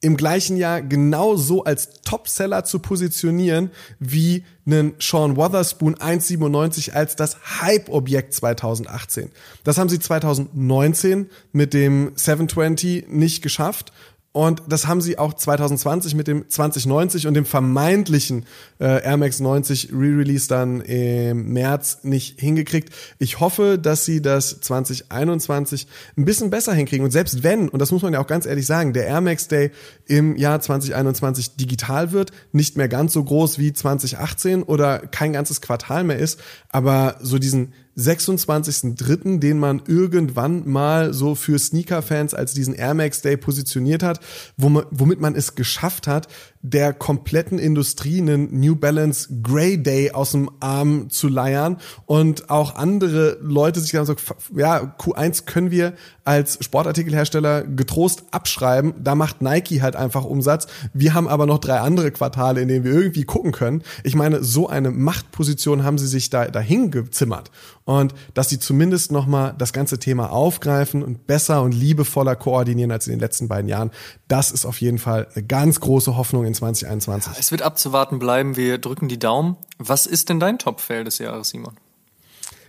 Speaker 1: im gleichen Jahr genauso als Topseller zu positionieren wie einen Sean Wotherspoon 1,97 als das Hype-Objekt 2018. Das haben sie 2019 mit dem 720 nicht geschafft. Und das haben sie auch 2020 mit dem 2090 und dem vermeintlichen äh, Air Max 90 Re-Release dann im März nicht hingekriegt. Ich hoffe, dass sie das 2021 ein bisschen besser hinkriegen. Und selbst wenn, und das muss man ja auch ganz ehrlich sagen, der Air Max Day im Jahr 2021 digital wird, nicht mehr ganz so groß wie 2018 oder kein ganzes Quartal mehr ist, aber so diesen 26.03., den man irgendwann mal so für Sneaker-Fans als diesen Air Max Day positioniert hat, womit man es geschafft hat, der kompletten Industrie einen New Balance Grey Day aus dem Arm zu leiern und auch andere Leute sich dann so, ja, Q1 können wir als Sportartikelhersteller getrost abschreiben. Da macht Nike halt einfach Umsatz. Wir haben aber noch drei andere Quartale, in denen wir irgendwie gucken können. Ich meine, so eine Machtposition haben sie sich da dahin gezimmert und dass sie zumindest nochmal das ganze Thema aufgreifen und besser und liebevoller koordinieren als in den letzten beiden Jahren. Das ist auf jeden Fall eine ganz große Hoffnung in 2021.
Speaker 2: Es wird abzuwarten bleiben. Wir drücken die Daumen. Was ist denn dein Top-Fail des Jahres, Simon?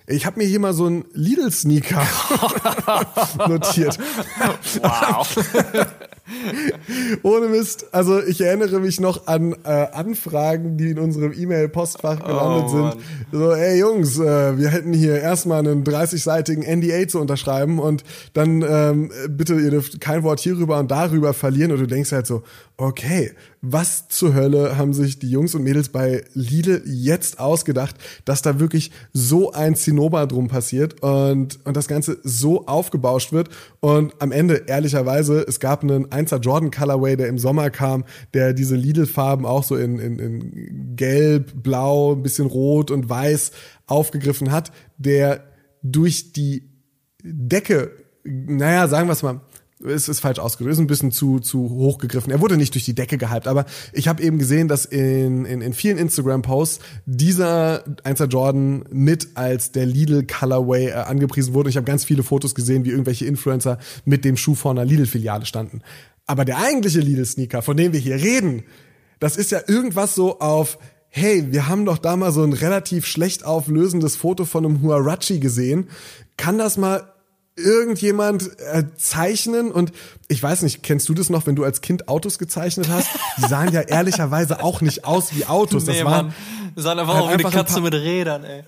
Speaker 1: Ich habe mir hier mal so einen Lidl-Sneaker notiert.
Speaker 2: Wow.
Speaker 1: Ohne Mist. Also ich erinnere mich noch an äh, Anfragen, die in unserem E-Mail-Postfach gelandet
Speaker 2: Oh,
Speaker 1: sind. So, ey Jungs, äh, wir hätten hier erstmal einen 30-seitigen NDA zu unterschreiben und dann ähm, bitte, ihr dürft kein Wort hierüber und darüber verlieren. Und du denkst halt so, okay, was zur Hölle haben sich die Jungs und Mädels bei Lidl jetzt ausgedacht, dass da wirklich so ein Zinnober drum passiert und, und das Ganze so aufgebauscht wird. Und am Ende, ehrlicherweise, es gab einen 1er Jordan Colorway, der im Sommer kam, der diese Lidl-Farben auch so in, in, in gelb, blau, ein bisschen rot und weiß aufgegriffen hat, der durch die Decke, naja, sagen wir es mal, es ist falsch ausgedrückt, ist ein bisschen zu, zu hoch gegriffen. Er wurde nicht durch die Decke gehypt, aber ich habe eben gesehen, dass in, in, in vielen Instagram-Posts dieser 1er Jordan mit als der Lidl Colorway äh, angepriesen wurde. Ich habe ganz viele Fotos gesehen, wie irgendwelche Influencer mit dem Schuh vor einer Lidl-Filiale standen. Aber der eigentliche Lidl-Sneaker, von dem wir hier reden, das ist ja irgendwas so auf, hey, wir haben doch da mal so ein relativ schlecht auflösendes Foto von einem Huarachi gesehen. Kann das mal irgendjemand äh, zeichnen und ich weiß nicht, kennst du das noch, wenn du als Kind Autos gezeichnet hast? Die sahen ja ehrlicherweise auch nicht aus wie Autos. Das
Speaker 2: nee,
Speaker 1: waren,
Speaker 2: Mann. Die sahen einfach
Speaker 1: halt
Speaker 2: auch wie eine
Speaker 1: ein
Speaker 2: Katze
Speaker 1: paar-
Speaker 2: mit Rädern, ey.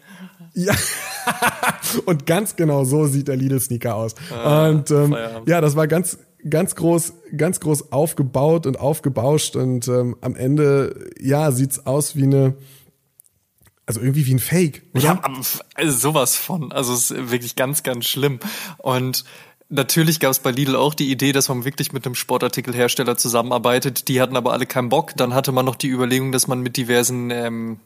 Speaker 1: Ja. und ganz genau so sieht der Lidl Sneaker aus. und ähm,
Speaker 2: Feierabend.
Speaker 1: ja, das war ganz ganz groß ganz groß aufgebaut und aufgebauscht und ähm, am Ende ja sieht's aus wie eine also irgendwie wie ein Fake, oder?
Speaker 2: Ja, also sowas von. Also es ist wirklich ganz, ganz schlimm. Und natürlich gab es bei Lidl auch die Idee, dass man wirklich mit einem Sportartikelhersteller zusammenarbeitet. Die hatten aber alle keinen Bock. Dann hatte man noch die Überlegung, dass man mit diversen ähm,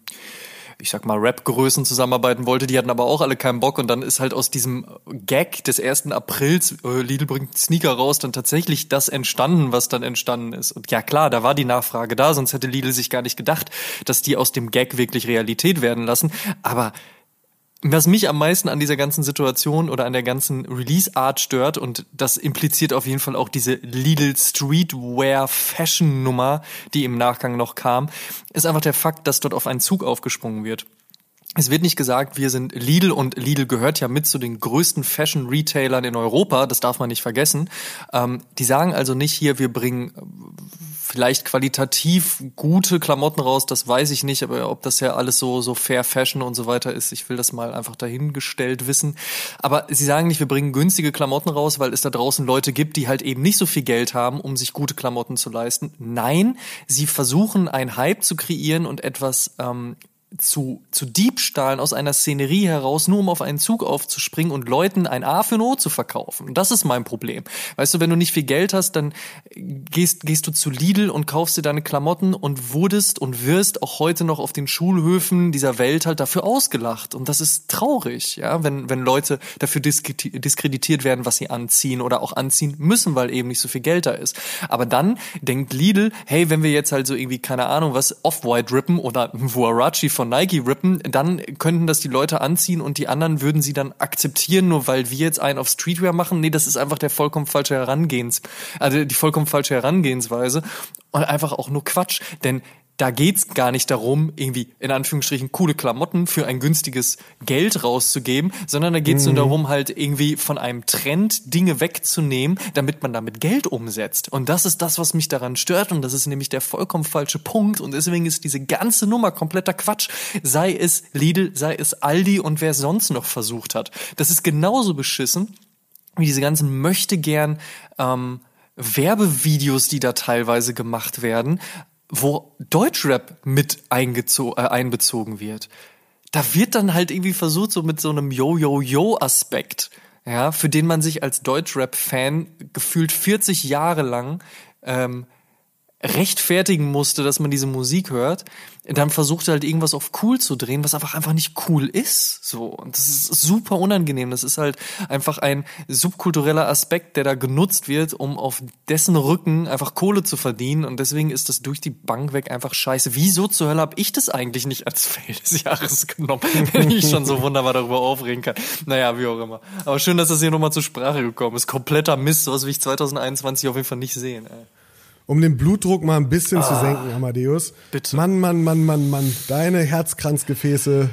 Speaker 2: ich sag mal, Rap-Größen zusammenarbeiten wollte, die hatten aber auch alle keinen Bock und dann ist halt aus diesem Gag des 1. Aprils, äh, Lidl bringt Sneaker raus, dann tatsächlich das entstanden, was dann entstanden ist. Und ja klar, da war die Nachfrage da, sonst hätte Lidl sich gar nicht gedacht, dass die aus dem Gag wirklich Realität werden lassen. Aber was mich am meisten an dieser ganzen Situation oder an der ganzen Release-Art stört, und das impliziert auf jeden Fall auch diese Lidl Streetwear-Fashion-Nummer, die im Nachgang noch kam, ist einfach der Fakt, dass dort auf einen Zug aufgesprungen wird. Es wird nicht gesagt, wir sind Lidl und Lidl gehört ja mit zu den größten Fashion-Retailern in Europa, das darf man nicht vergessen. Ähm, die sagen also nicht hier, wir bringen vielleicht qualitativ gute Klamotten raus, das weiß ich nicht, aber ob das ja alles so, so fair Fashion und so weiter ist, ich will das mal einfach dahingestellt wissen. Aber sie sagen nicht, wir bringen günstige Klamotten raus, weil es da draußen Leute gibt, die halt eben nicht so viel Geld haben, um sich gute Klamotten zu leisten. Nein, sie versuchen einen Hype zu kreieren und etwas ähm, zu, zu Diebstahlen aus einer Szenerie heraus, nur um auf einen Zug aufzuspringen und Leuten ein A für ein O zu verkaufen. Das ist mein Problem. Weißt du, wenn du nicht viel Geld hast, dann gehst, gehst du zu Lidl und kaufst dir deine Klamotten und wurdest und wirst auch heute noch auf den Schulhöfen dieser Welt halt dafür ausgelacht. Und das ist traurig, ja, wenn, wenn Leute dafür diskrediti- diskreditiert werden, was sie anziehen oder auch anziehen müssen, weil eben nicht so viel Geld da ist. Aber dann denkt Lidl, hey, wenn wir jetzt halt so irgendwie, keine Ahnung, was Off-White rippen oder Huarachi von Nike rippen, dann könnten das die Leute anziehen und die anderen würden sie dann akzeptieren, nur weil wir jetzt einen auf Streetwear machen. Nee, das ist einfach der vollkommen falsche Herangehens, also die vollkommen falsche Herangehensweise und einfach auch nur Quatsch, denn da geht's gar nicht darum, irgendwie in Anführungsstrichen coole Klamotten für ein günstiges Geld rauszugeben, sondern da geht's nur darum, halt irgendwie von einem Trend Dinge wegzunehmen, damit man damit Geld umsetzt. Und das ist das, was mich daran stört und das ist nämlich der vollkommen falsche Punkt und deswegen ist diese ganze Nummer kompletter Quatsch. Sei es Lidl, sei es Aldi und wer es sonst noch versucht hat. Das ist genauso beschissen wie diese ganzen möchte gern ähm, Werbevideos, die da teilweise gemacht werden, wo Deutschrap mit eingezo äh, einbezogen wird. Da wird dann halt irgendwie versucht, so mit so einem Yo-Yo-Yo-Aspekt, ja, für den man sich als Deutschrap-Fan gefühlt 40 Jahre lang ähm, rechtfertigen musste, dass man diese Musik hört, dann versucht er halt irgendwas auf cool zu drehen, was einfach einfach nicht cool ist. So und das ist super unangenehm. Das ist halt einfach ein subkultureller Aspekt, der da genutzt wird, um auf dessen Rücken einfach Kohle zu verdienen. Und deswegen ist das durch die Bank weg einfach scheiße. Wieso zur Hölle habe ich das eigentlich nicht als Fail des Jahres genommen, wenn ich schon so wunderbar darüber aufregen kann? Naja, wie auch immer. Aber schön, dass das hier nochmal zur Sprache gekommen ist. Kompletter Mist, sowas will ich 2021 auf jeden Fall nicht sehen. Ey.
Speaker 1: Um den Blutdruck mal ein bisschen zu senken, Amadeus.
Speaker 2: Ah, bitte.
Speaker 1: Mann, Mann, Mann, Mann, Mann. Deine Herzkranzgefäße,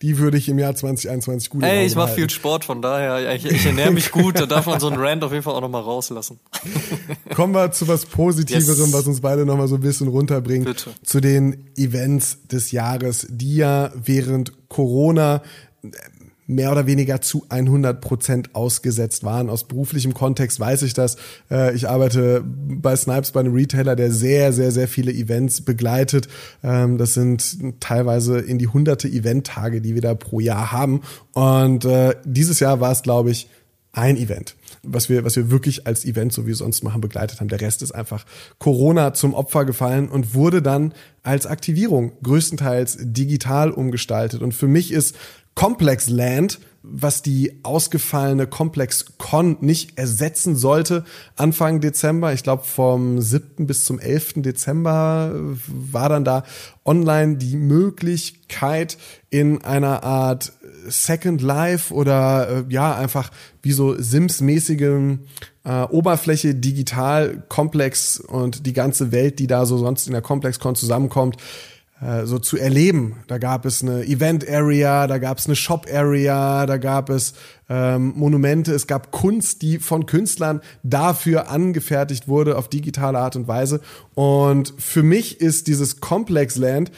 Speaker 1: die würde ich im Jahr 2021 gut
Speaker 2: Ey, ich mache viel Sport, von daher, ich, ich ernähre mich gut, da darf man so einen Rant auf jeden Fall auch nochmal rauslassen.
Speaker 1: Kommen wir zu was Positiverem,
Speaker 2: Yes.
Speaker 1: was uns beide nochmal so ein bisschen runterbringt.
Speaker 2: Bitte.
Speaker 1: Zu den Events des Jahres, die ja während Corona mehr oder weniger zu 100 Prozent ausgesetzt waren. Aus beruflichem Kontext weiß ich das. Äh, Ich arbeite bei Snipes bei einem Retailer, der sehr, sehr, sehr viele Events begleitet. Ähm, Das sind teilweise in die hunderte Eventtage, die wir da pro Jahr haben. Und äh, dieses Jahr war es, glaube ich, ein Event, was wir, was wir wirklich als Event, so wie wir sonst machen, begleitet haben. Der Rest ist einfach Corona zum Opfer gefallen und wurde dann als Aktivierung größtenteils digital umgestaltet. Und für mich ist Complex Land, was die ausgefallene Complex Con nicht ersetzen sollte, Anfang Dezember, ich glaube vom 7. bis zum 11. Dezember war dann da online die Möglichkeit in einer Art Second Life oder äh, ja einfach wie so Sims-mäßigem äh, Oberfläche digital komplex und die ganze Welt, die da so sonst in der ComplexCon zusammenkommt, äh, so zu erleben. Da gab es eine Event Area, da gab es eine Shop Area, da gab es ähm, Monumente, es gab Kunst, die von Künstlern dafür angefertigt wurde auf digitale Art und Weise. Und für mich ist dieses Complex Land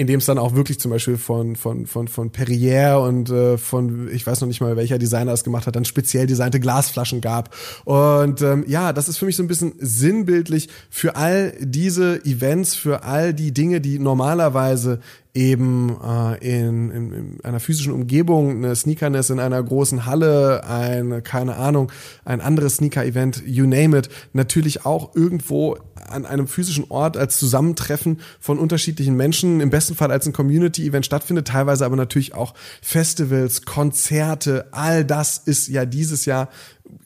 Speaker 1: in dem es dann auch wirklich zum Beispiel von von von von Perrier und äh, von ich weiß noch nicht mal welcher Designer das gemacht hat, dann speziell designte Glasflaschen gab. Und ähm, ja, das ist für mich so ein bisschen sinnbildlich für all diese Events, für all die Dinge, die normalerweise eben äh, in, in, in einer physischen Umgebung, eine Sneakerness in einer großen Halle, ein, keine Ahnung, ein anderes Sneaker-Event, you name it, natürlich auch irgendwo an einem physischen Ort als Zusammentreffen von unterschiedlichen Menschen, im besten Fall als ein Community-Event stattfindet, teilweise aber natürlich auch Festivals, Konzerte, all das ist ja dieses Jahr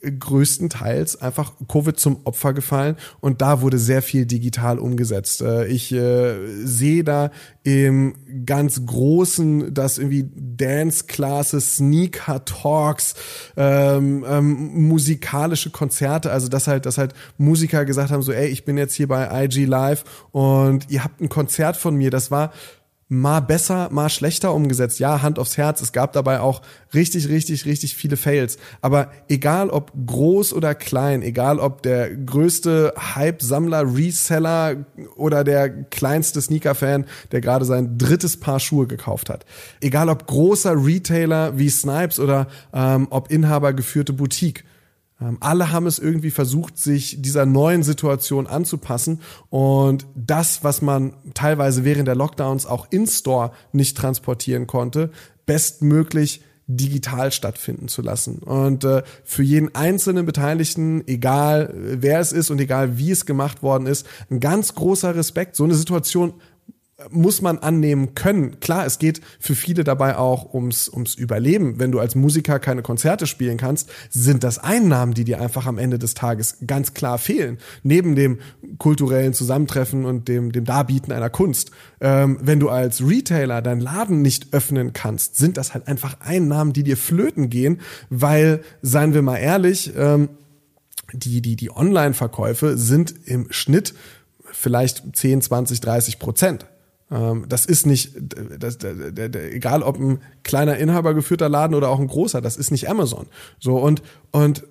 Speaker 1: größtenteils einfach Covid zum Opfer gefallen und da wurde sehr viel digital umgesetzt. Äh, ich äh, sehe da im ganz großen, dass irgendwie Dance Classes, Sneaker Talks, ähm, ähm, musikalische Konzerte, also dass halt, dass halt Musiker gesagt haben, so, ey, ich bin jetzt hier bei IG Live und ihr habt ein Konzert von mir. Das war mal besser, mal schlechter umgesetzt. Ja, Hand aufs Herz. Es gab dabei auch richtig, richtig, richtig viele Fails. Aber egal ob groß oder klein, egal ob der größte Hype-Sammler, Reseller oder der kleinste Sneaker-Fan, der gerade sein drittes Paar Schuhe gekauft hat. Egal ob großer Retailer wie Snipes oder ähm, ob Inhaber geführte Boutique alle haben es irgendwie versucht, sich dieser neuen Situation anzupassen. Und das, was man teilweise während der Lockdowns auch in-store nicht transportieren konnte, bestmöglich digital stattfinden zu lassen. Und äh, für jeden einzelnen Beteiligten, egal wer es ist und egal wie es gemacht worden ist, ein ganz großer Respekt. So eine Situation muss man annehmen können. Klar, es geht für viele dabei auch ums, ums Überleben. Wenn du als Musiker keine Konzerte spielen kannst, sind das Einnahmen, die dir einfach am Ende des Tages ganz klar fehlen. Neben dem kulturellen Zusammentreffen und dem, dem Darbieten einer Kunst. Ähm, wenn du als Retailer deinen Laden nicht öffnen kannst, sind das halt einfach Einnahmen, die dir flöten gehen, weil, seien wir mal ehrlich, ähm, die, die, die Online-Verkäufe sind im Schnitt vielleicht 10, 20, 30 Prozent. Ähm, das ist nicht, das, das, das, egal ob ein kleiner Inhaber geführter Laden oder auch ein großer, das ist nicht Amazon. So und und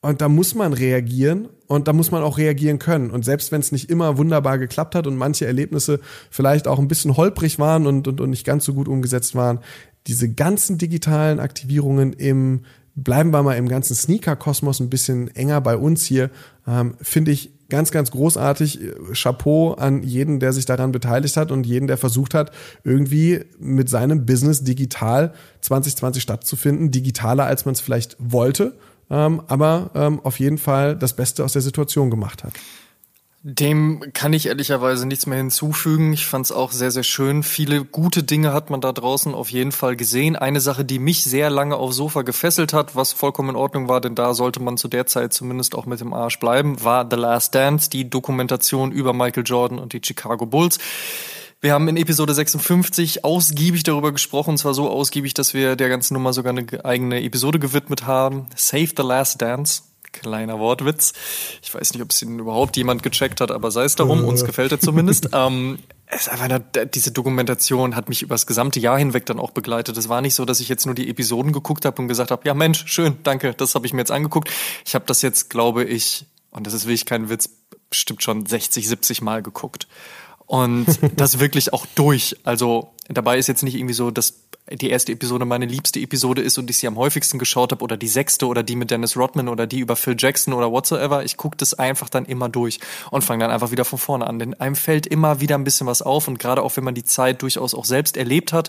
Speaker 1: und da muss man reagieren und da muss man auch reagieren können. Und selbst wenn es nicht immer wunderbar geklappt hat und manche Erlebnisse vielleicht auch ein bisschen holprig waren und, und, und nicht ganz so gut umgesetzt waren, diese ganzen digitalen Aktivierungen im, bleiben wir mal im ganzen Sneaker-Kosmos ein bisschen enger bei uns hier, ähm, finde ich ganz, ganz großartig. Chapeau an jeden, der sich daran beteiligt hat und jeden, der versucht hat, irgendwie mit seinem Business digital 2020 stattzufinden, digitaler als man es vielleicht wollte, ähm, aber ähm, auf jeden Fall das Beste aus der Situation gemacht hat.
Speaker 2: Dem kann ich ehrlicherweise nichts mehr hinzufügen. Ich fand es auch sehr, sehr schön. Viele gute Dinge hat man da draußen auf jeden Fall gesehen. Eine Sache, die mich sehr lange aufs Sofa gefesselt hat, was vollkommen in Ordnung war, denn da sollte man zu der Zeit zumindest auch mit dem Arsch bleiben, war The Last Dance, die Dokumentation über Michael Jordan und die Chicago Bulls. Wir haben in Episode 56 ausgiebig darüber gesprochen, und zwar so ausgiebig, dass wir der ganzen Nummer sogar eine eigene Episode gewidmet haben. Save the Last Dance. Kleiner Wortwitz. Ich weiß nicht, ob es ihn überhaupt jemand gecheckt hat, aber sei es darum, uns gefällt er zumindest. ähm, es ist einfach eine, diese Dokumentation hat mich über das gesamte Jahr hinweg dann auch begleitet. Es war nicht so, dass ich jetzt nur die Episoden geguckt habe und gesagt habe, ja Mensch, schön, danke, das habe ich mir jetzt angeguckt. Ich habe das jetzt, glaube ich, und das ist wirklich kein Witz, bestimmt schon 60, 70 Mal geguckt. Und das wirklich auch durch. Also dabei ist jetzt nicht irgendwie so, dass die erste Episode meine liebste Episode ist und ich sie am häufigsten geschaut habe oder die sechste oder die mit Dennis Rodman oder die über Phil Jackson oder whatsoever. Ich gucke das einfach dann immer durch und fange dann einfach wieder von vorne an. Denn einem fällt immer wieder ein bisschen was auf und gerade auch wenn man die Zeit durchaus auch selbst erlebt hat,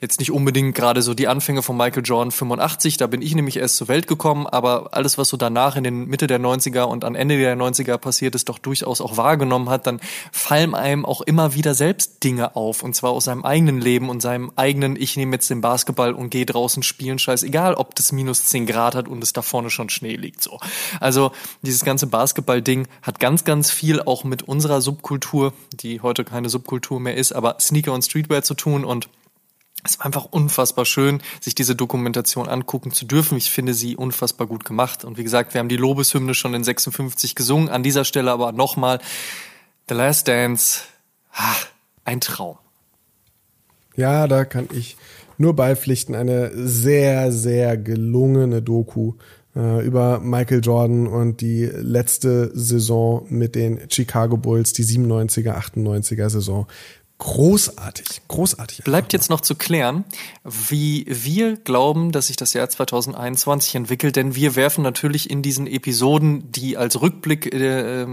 Speaker 2: jetzt nicht unbedingt gerade so die Anfänge von Michael Jordan 85, da bin ich nämlich erst zur Welt gekommen, aber alles, was so danach in den Mitte der 90er und an Ende der 90er passiert ist, doch durchaus auch wahrgenommen hat, dann fallen einem auch immer wieder selbst Dinge auf und zwar aus seinem eigenen Leben und seinem eigenen, ich nehme jetzt den Basketball und gehe draußen spielen, scheißegal, ob das minus 10 Grad hat und es da vorne schon Schnee liegt, so. Also, dieses ganze Basketball-Ding hat ganz, ganz viel auch mit unserer Subkultur, die heute keine Subkultur mehr ist, aber Sneaker und Streetwear zu tun und es war einfach unfassbar schön, sich diese Dokumentation angucken zu dürfen. Ich finde sie unfassbar gut gemacht. Und wie gesagt, wir haben die Lobeshymne schon in 56 gesungen. An dieser Stelle aber nochmal The Last Dance. Ah, ein Traum.
Speaker 1: Ja, da kann ich nur beipflichten. Eine sehr, sehr gelungene Doku äh, über Michael Jordan und die letzte Saison mit den Chicago Bulls, die 97er, 98er Saison. Großartig, großartig.
Speaker 2: Bleibt jetzt noch zu klären, wie wir glauben, dass sich das Jahr 2021 entwickelt, denn wir werfen natürlich in diesen Episoden, die als Rückblick äh, äh,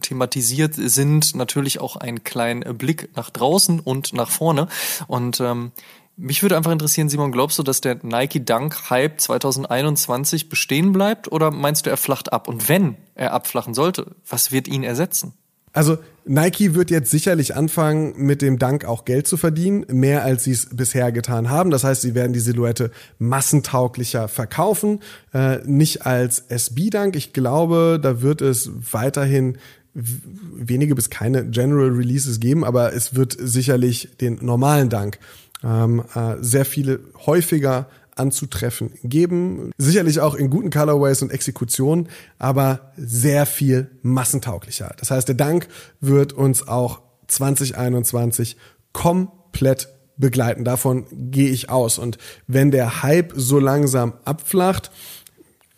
Speaker 2: thematisiert sind, natürlich auch einen kleinen Blick nach draußen und nach vorne. Und ähm, mich würde einfach interessieren, Simon, glaubst du, dass der Nike Dunk Hype 2021 bestehen bleibt oder meinst du, er flacht ab? Und wenn er abflachen sollte, was wird ihn ersetzen?
Speaker 1: Also Nike wird jetzt sicherlich anfangen, mit dem Dank auch Geld zu verdienen, mehr als sie es bisher getan haben. Das heißt, sie werden die Silhouette massentauglicher verkaufen, äh, nicht als SB-Dank. Ich glaube, da wird es weiterhin wenige bis keine General Releases geben, aber es wird sicherlich den normalen Dank ähm, äh, sehr viele häufiger anzutreffen geben. Sicherlich auch in guten Colorways und Exekutionen, aber sehr viel massentauglicher. Das heißt, der Dank wird uns auch 2021 komplett begleiten. Davon gehe ich aus. Und wenn der Hype so langsam abflacht,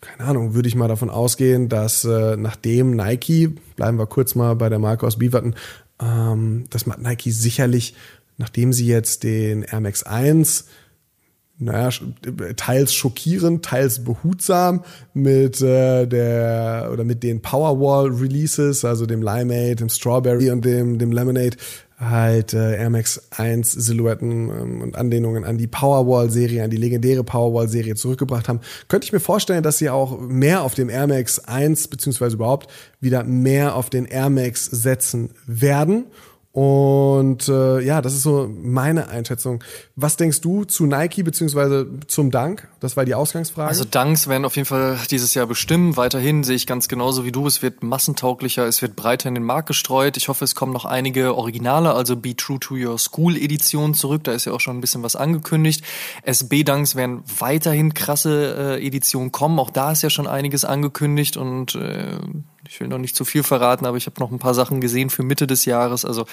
Speaker 1: keine Ahnung, würde ich mal davon ausgehen, dass äh, nachdem Nike, bleiben wir kurz mal bei der Marke aus Beaverton, ähm, dass Nike sicherlich, nachdem sie jetzt den Air Max 1 naja, teils schockierend, teils behutsam mit äh, der oder mit den Powerwall Releases, also dem Limeade, dem Strawberry und dem, dem Lemonade, halt äh, Air Max 1 Silhouetten ähm, und Anlehnungen an die Powerwall Serie, an die legendäre Powerwall Serie zurückgebracht haben, könnte ich mir vorstellen, dass sie auch mehr auf dem Air Max 1 beziehungsweise überhaupt wieder mehr auf den Air Max setzen werden und äh, ja, das ist so meine Einschätzung. Was denkst du zu Nike beziehungsweise zum Dank? Das war die Ausgangsfrage.
Speaker 2: Also Danks werden auf jeden Fall dieses Jahr bestimmen. Weiterhin sehe ich ganz genauso wie du. Es wird massentauglicher, es wird breiter in den Markt gestreut. Ich hoffe, es kommen noch einige Originale, also Be True to Your School Edition zurück. Da ist ja auch schon ein bisschen was angekündigt. SB Danks werden weiterhin krasse äh, Editionen kommen. Auch da ist ja schon einiges angekündigt und äh, ich will noch nicht zu viel verraten, aber ich habe noch ein paar Sachen gesehen für Mitte des Jahres. Also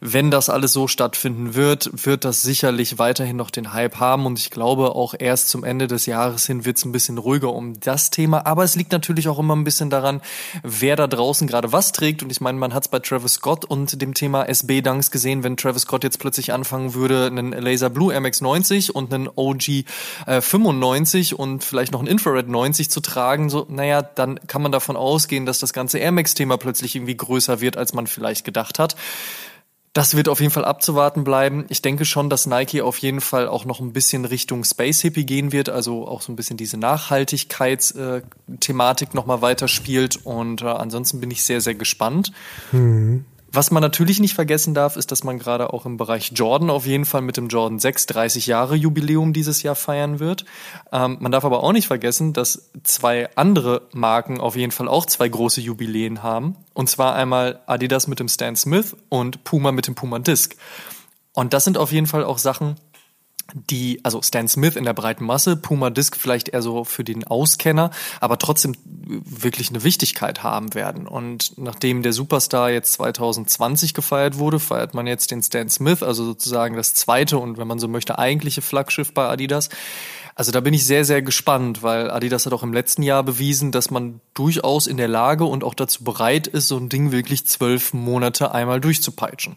Speaker 2: wenn das alles so stattfinden wird, wird das sicherlich weiterhin noch den Hype haben. Und ich glaube, auch erst zum Ende des Jahres hin wird es ein bisschen ruhiger um das Thema. Aber es liegt natürlich auch immer ein bisschen daran, wer da draußen gerade was trägt. Und ich meine, man hat es bei Travis Scott und dem Thema SB-Dunks gesehen, wenn Travis Scott jetzt plötzlich anfangen würde, einen Laser Blue MX90 und einen OG äh, 95 und vielleicht noch einen Infrared 90 zu tragen, so, naja, dann kann man davon ausgehen, dass das ganze Air Max-Thema plötzlich irgendwie größer wird, als man vielleicht gedacht hat. Das wird auf jeden Fall abzuwarten bleiben. Ich denke schon, dass Nike auf jeden Fall auch noch ein bisschen Richtung Space Hippie gehen wird, also auch so ein bisschen diese Nachhaltigkeitsthematik nochmal weiterspielt. Und äh, ansonsten bin ich sehr, sehr gespannt. Mhm. Was man natürlich nicht vergessen darf, ist, dass man gerade auch im Bereich Jordan auf jeden Fall mit dem Jordan 6 30 Jahre Jubiläum dieses Jahr feiern wird. Ähm, man darf aber auch nicht vergessen, dass zwei andere Marken auf jeden Fall auch zwei große Jubiläen haben. Und zwar einmal Adidas mit dem Stan Smith und Puma mit dem Puma Disc. Und das sind auf jeden Fall auch Sachen, die, also Stan Smith in der breiten Masse, Puma Disc vielleicht eher so für den Auskenner, aber trotzdem wirklich eine Wichtigkeit haben werden. Und nachdem der Superstar jetzt 2020 gefeiert wurde, feiert man jetzt den Stan Smith, also sozusagen das zweite und wenn man so möchte, eigentliche Flaggschiff bei Adidas. Also da bin ich sehr, sehr gespannt, weil Adidas hat auch im letzten Jahr bewiesen, dass man durchaus in der Lage und auch dazu bereit ist, so ein Ding wirklich zwölf Monate einmal durchzupeitschen.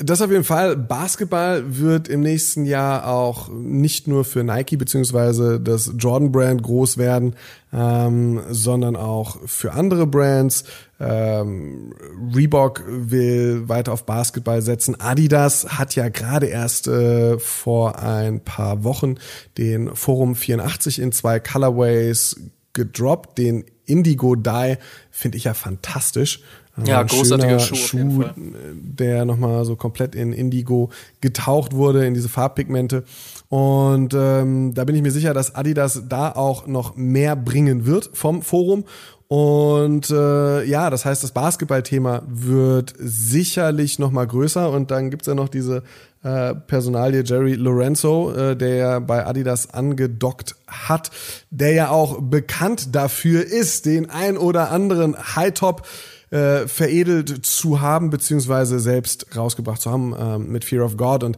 Speaker 1: Das auf jeden Fall. Basketball wird im nächsten Jahr auch nicht nur für Nike beziehungsweise das Jordan Brand groß werden, ähm, sondern auch für andere Brands. Ähm, Reebok will weiter auf Basketball setzen. Adidas hat ja gerade erst äh, vor ein paar Wochen den Forum 84 in zwei Colorways gedroppt. Den Indigo Dye finde ich ja fantastisch.
Speaker 2: Ja, großartiger Schuh,
Speaker 1: Schuh der nochmal so komplett in Indigo getaucht wurde, in diese Farbpigmente. Und ähm, da bin ich mir sicher, dass Adidas da auch noch mehr bringen wird vom Forum. Und äh, ja, das heißt, das Basketballthema wird sicherlich noch mal größer. Und dann gibt's ja noch diese äh, Personalie Jerry Lorenzo, äh, der ja bei Adidas angedockt hat, der ja auch bekannt dafür ist, den ein oder anderen High-Top äh, veredelt zu haben, beziehungsweise selbst rausgebracht zu haben äh, mit Fear of God. Und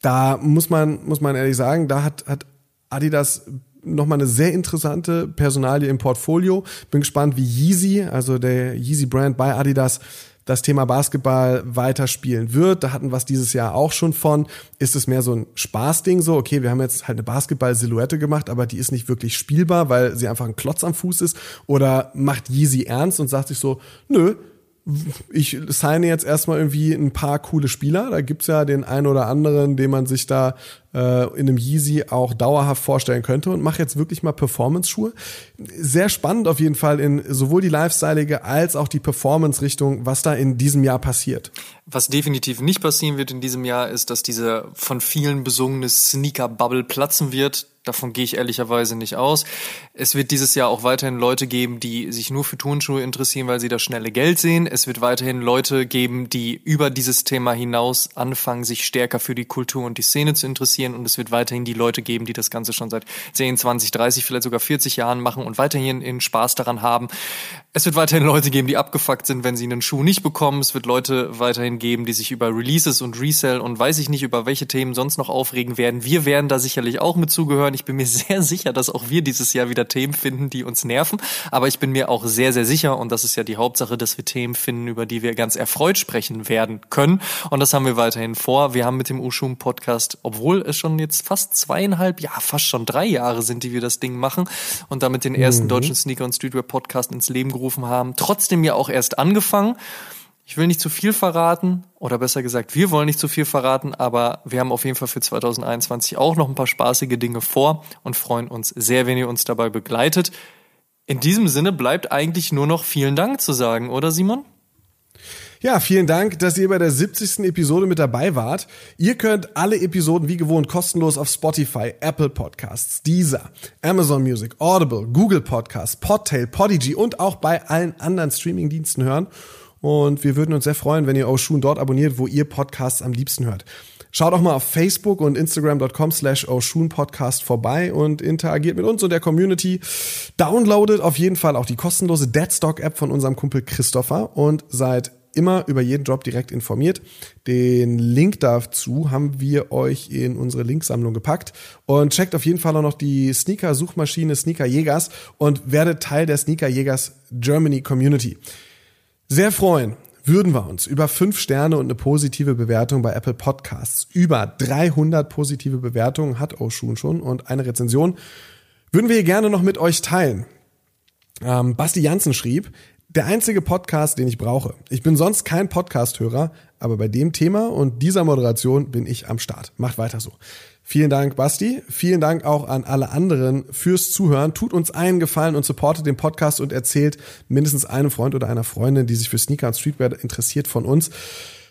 Speaker 1: da muss man, muss man ehrlich sagen, da hat, hat Adidas nochmal eine sehr interessante Personalie im Portfolio. Bin gespannt, wie Yeezy, also der Yeezy Brand bei Adidas, das Thema Basketball weiterspielen wird. Da hatten wir es dieses Jahr auch schon von. Ist es mehr so ein Spaßding so? Okay, wir haben jetzt halt eine Basketball-Silhouette gemacht, aber die ist nicht wirklich spielbar, weil sie einfach ein Klotz am Fuß ist. Oder macht Yeezy ernst und sagt sich so, nö, ich signe jetzt erstmal irgendwie ein paar coole Spieler. Da gibt's ja den einen oder anderen, den man sich da äh, in einem Yeezy auch dauerhaft vorstellen könnte und mache jetzt wirklich mal Performance-Schuhe. Sehr spannend auf jeden Fall in sowohl die Lifestyleige als auch die Performance-Richtung, was da in diesem Jahr passiert.
Speaker 2: Was definitiv nicht passieren wird in diesem Jahr, ist, dass diese von vielen besungene Sneaker-Bubble platzen wird. Davon gehe ich ehrlicherweise nicht aus. Es wird dieses Jahr auch weiterhin Leute geben, die sich nur für Turnschuhe interessieren, weil sie das schnelle Geld sehen. Es wird weiterhin Leute geben, die über dieses Thema hinaus anfangen, sich stärker für die Kultur und die Szene zu interessieren. Und es wird weiterhin die Leute geben, die das Ganze schon seit 10, 20, 30, vielleicht sogar 40 Jahren machen und weiterhin in Spaß daran haben. Es wird weiterhin Leute geben, die abgefuckt sind, wenn sie einen Schuh nicht bekommen. Es wird Leute weiterhin geben, die sich über Releases und Resell und weiß ich nicht, über welche Themen sonst noch aufregen werden. Wir werden da sicherlich auch mit zugehören hören. Ich bin mir sehr sicher, dass auch wir dieses Jahr wieder Themen finden, die uns nerven. Aber ich bin mir auch sehr, sehr sicher, und das ist ja die Hauptsache, dass wir Themen finden, über die wir ganz erfreut sprechen werden können. Und das haben wir weiterhin vor. Wir haben mit dem Ushum Podcast, obwohl schon jetzt fast zweieinhalb, ja, fast schon drei Jahre sind, die wir das Ding machen und damit den ersten mhm. deutschen Sneaker und Streetwear Podcast ins Leben gerufen haben, trotzdem ja auch erst angefangen. Ich will nicht zu viel verraten, oder besser gesagt, wir wollen nicht zu viel verraten, aber wir haben auf jeden Fall für 2021 auch noch ein paar spaßige Dinge vor und freuen uns sehr, wenn ihr uns dabei begleitet. In diesem Sinne bleibt eigentlich nur noch vielen Dank zu sagen, oder Simon?
Speaker 1: Ja, vielen Dank, dass ihr bei der 70. Episode mit dabei wart. Ihr könnt alle Episoden wie gewohnt kostenlos auf Spotify, Apple Podcasts, Deezer, Amazon Music, Audible, Google Podcasts, Podtail, Podigy und auch bei allen anderen Streamingdiensten hören. Und wir würden uns sehr freuen, wenn ihr Oshun dort abonniert, wo ihr Podcasts am liebsten hört. Schaut auch mal auf Facebook und Instagram.com slash Podcast vorbei und interagiert mit uns und der Community. Downloadet auf jeden Fall auch die kostenlose Deadstock App von unserem Kumpel Christopher und seid immer über jeden Drop direkt informiert. Den Link dazu haben wir euch in unsere Linksammlung gepackt und checkt auf jeden Fall auch noch die Sneaker-Suchmaschine Sneaker Jägers und werdet Teil der Sneaker Jägers Germany Community. Sehr freuen würden wir uns über fünf Sterne und eine positive Bewertung bei Apple Podcasts. Über 300 positive Bewertungen hat Oshun schon und eine Rezension würden wir gerne noch mit euch teilen. Ähm, Basti Janssen schrieb, der einzige Podcast, den ich brauche. Ich bin sonst kein Podcast-Hörer, aber bei dem Thema und dieser Moderation bin ich am Start. Macht weiter so. Vielen Dank, Basti. Vielen Dank auch an alle anderen fürs Zuhören. Tut uns einen Gefallen und supportet den Podcast und erzählt mindestens einem Freund oder einer Freundin, die sich für Sneaker und Streetwear interessiert, von uns.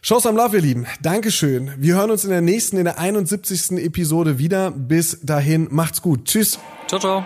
Speaker 1: Shows am Love, ihr Lieben. Dankeschön. Wir hören uns in der nächsten, in der 71. Episode wieder. Bis dahin, macht's gut. Tschüss.
Speaker 2: Ciao, ciao.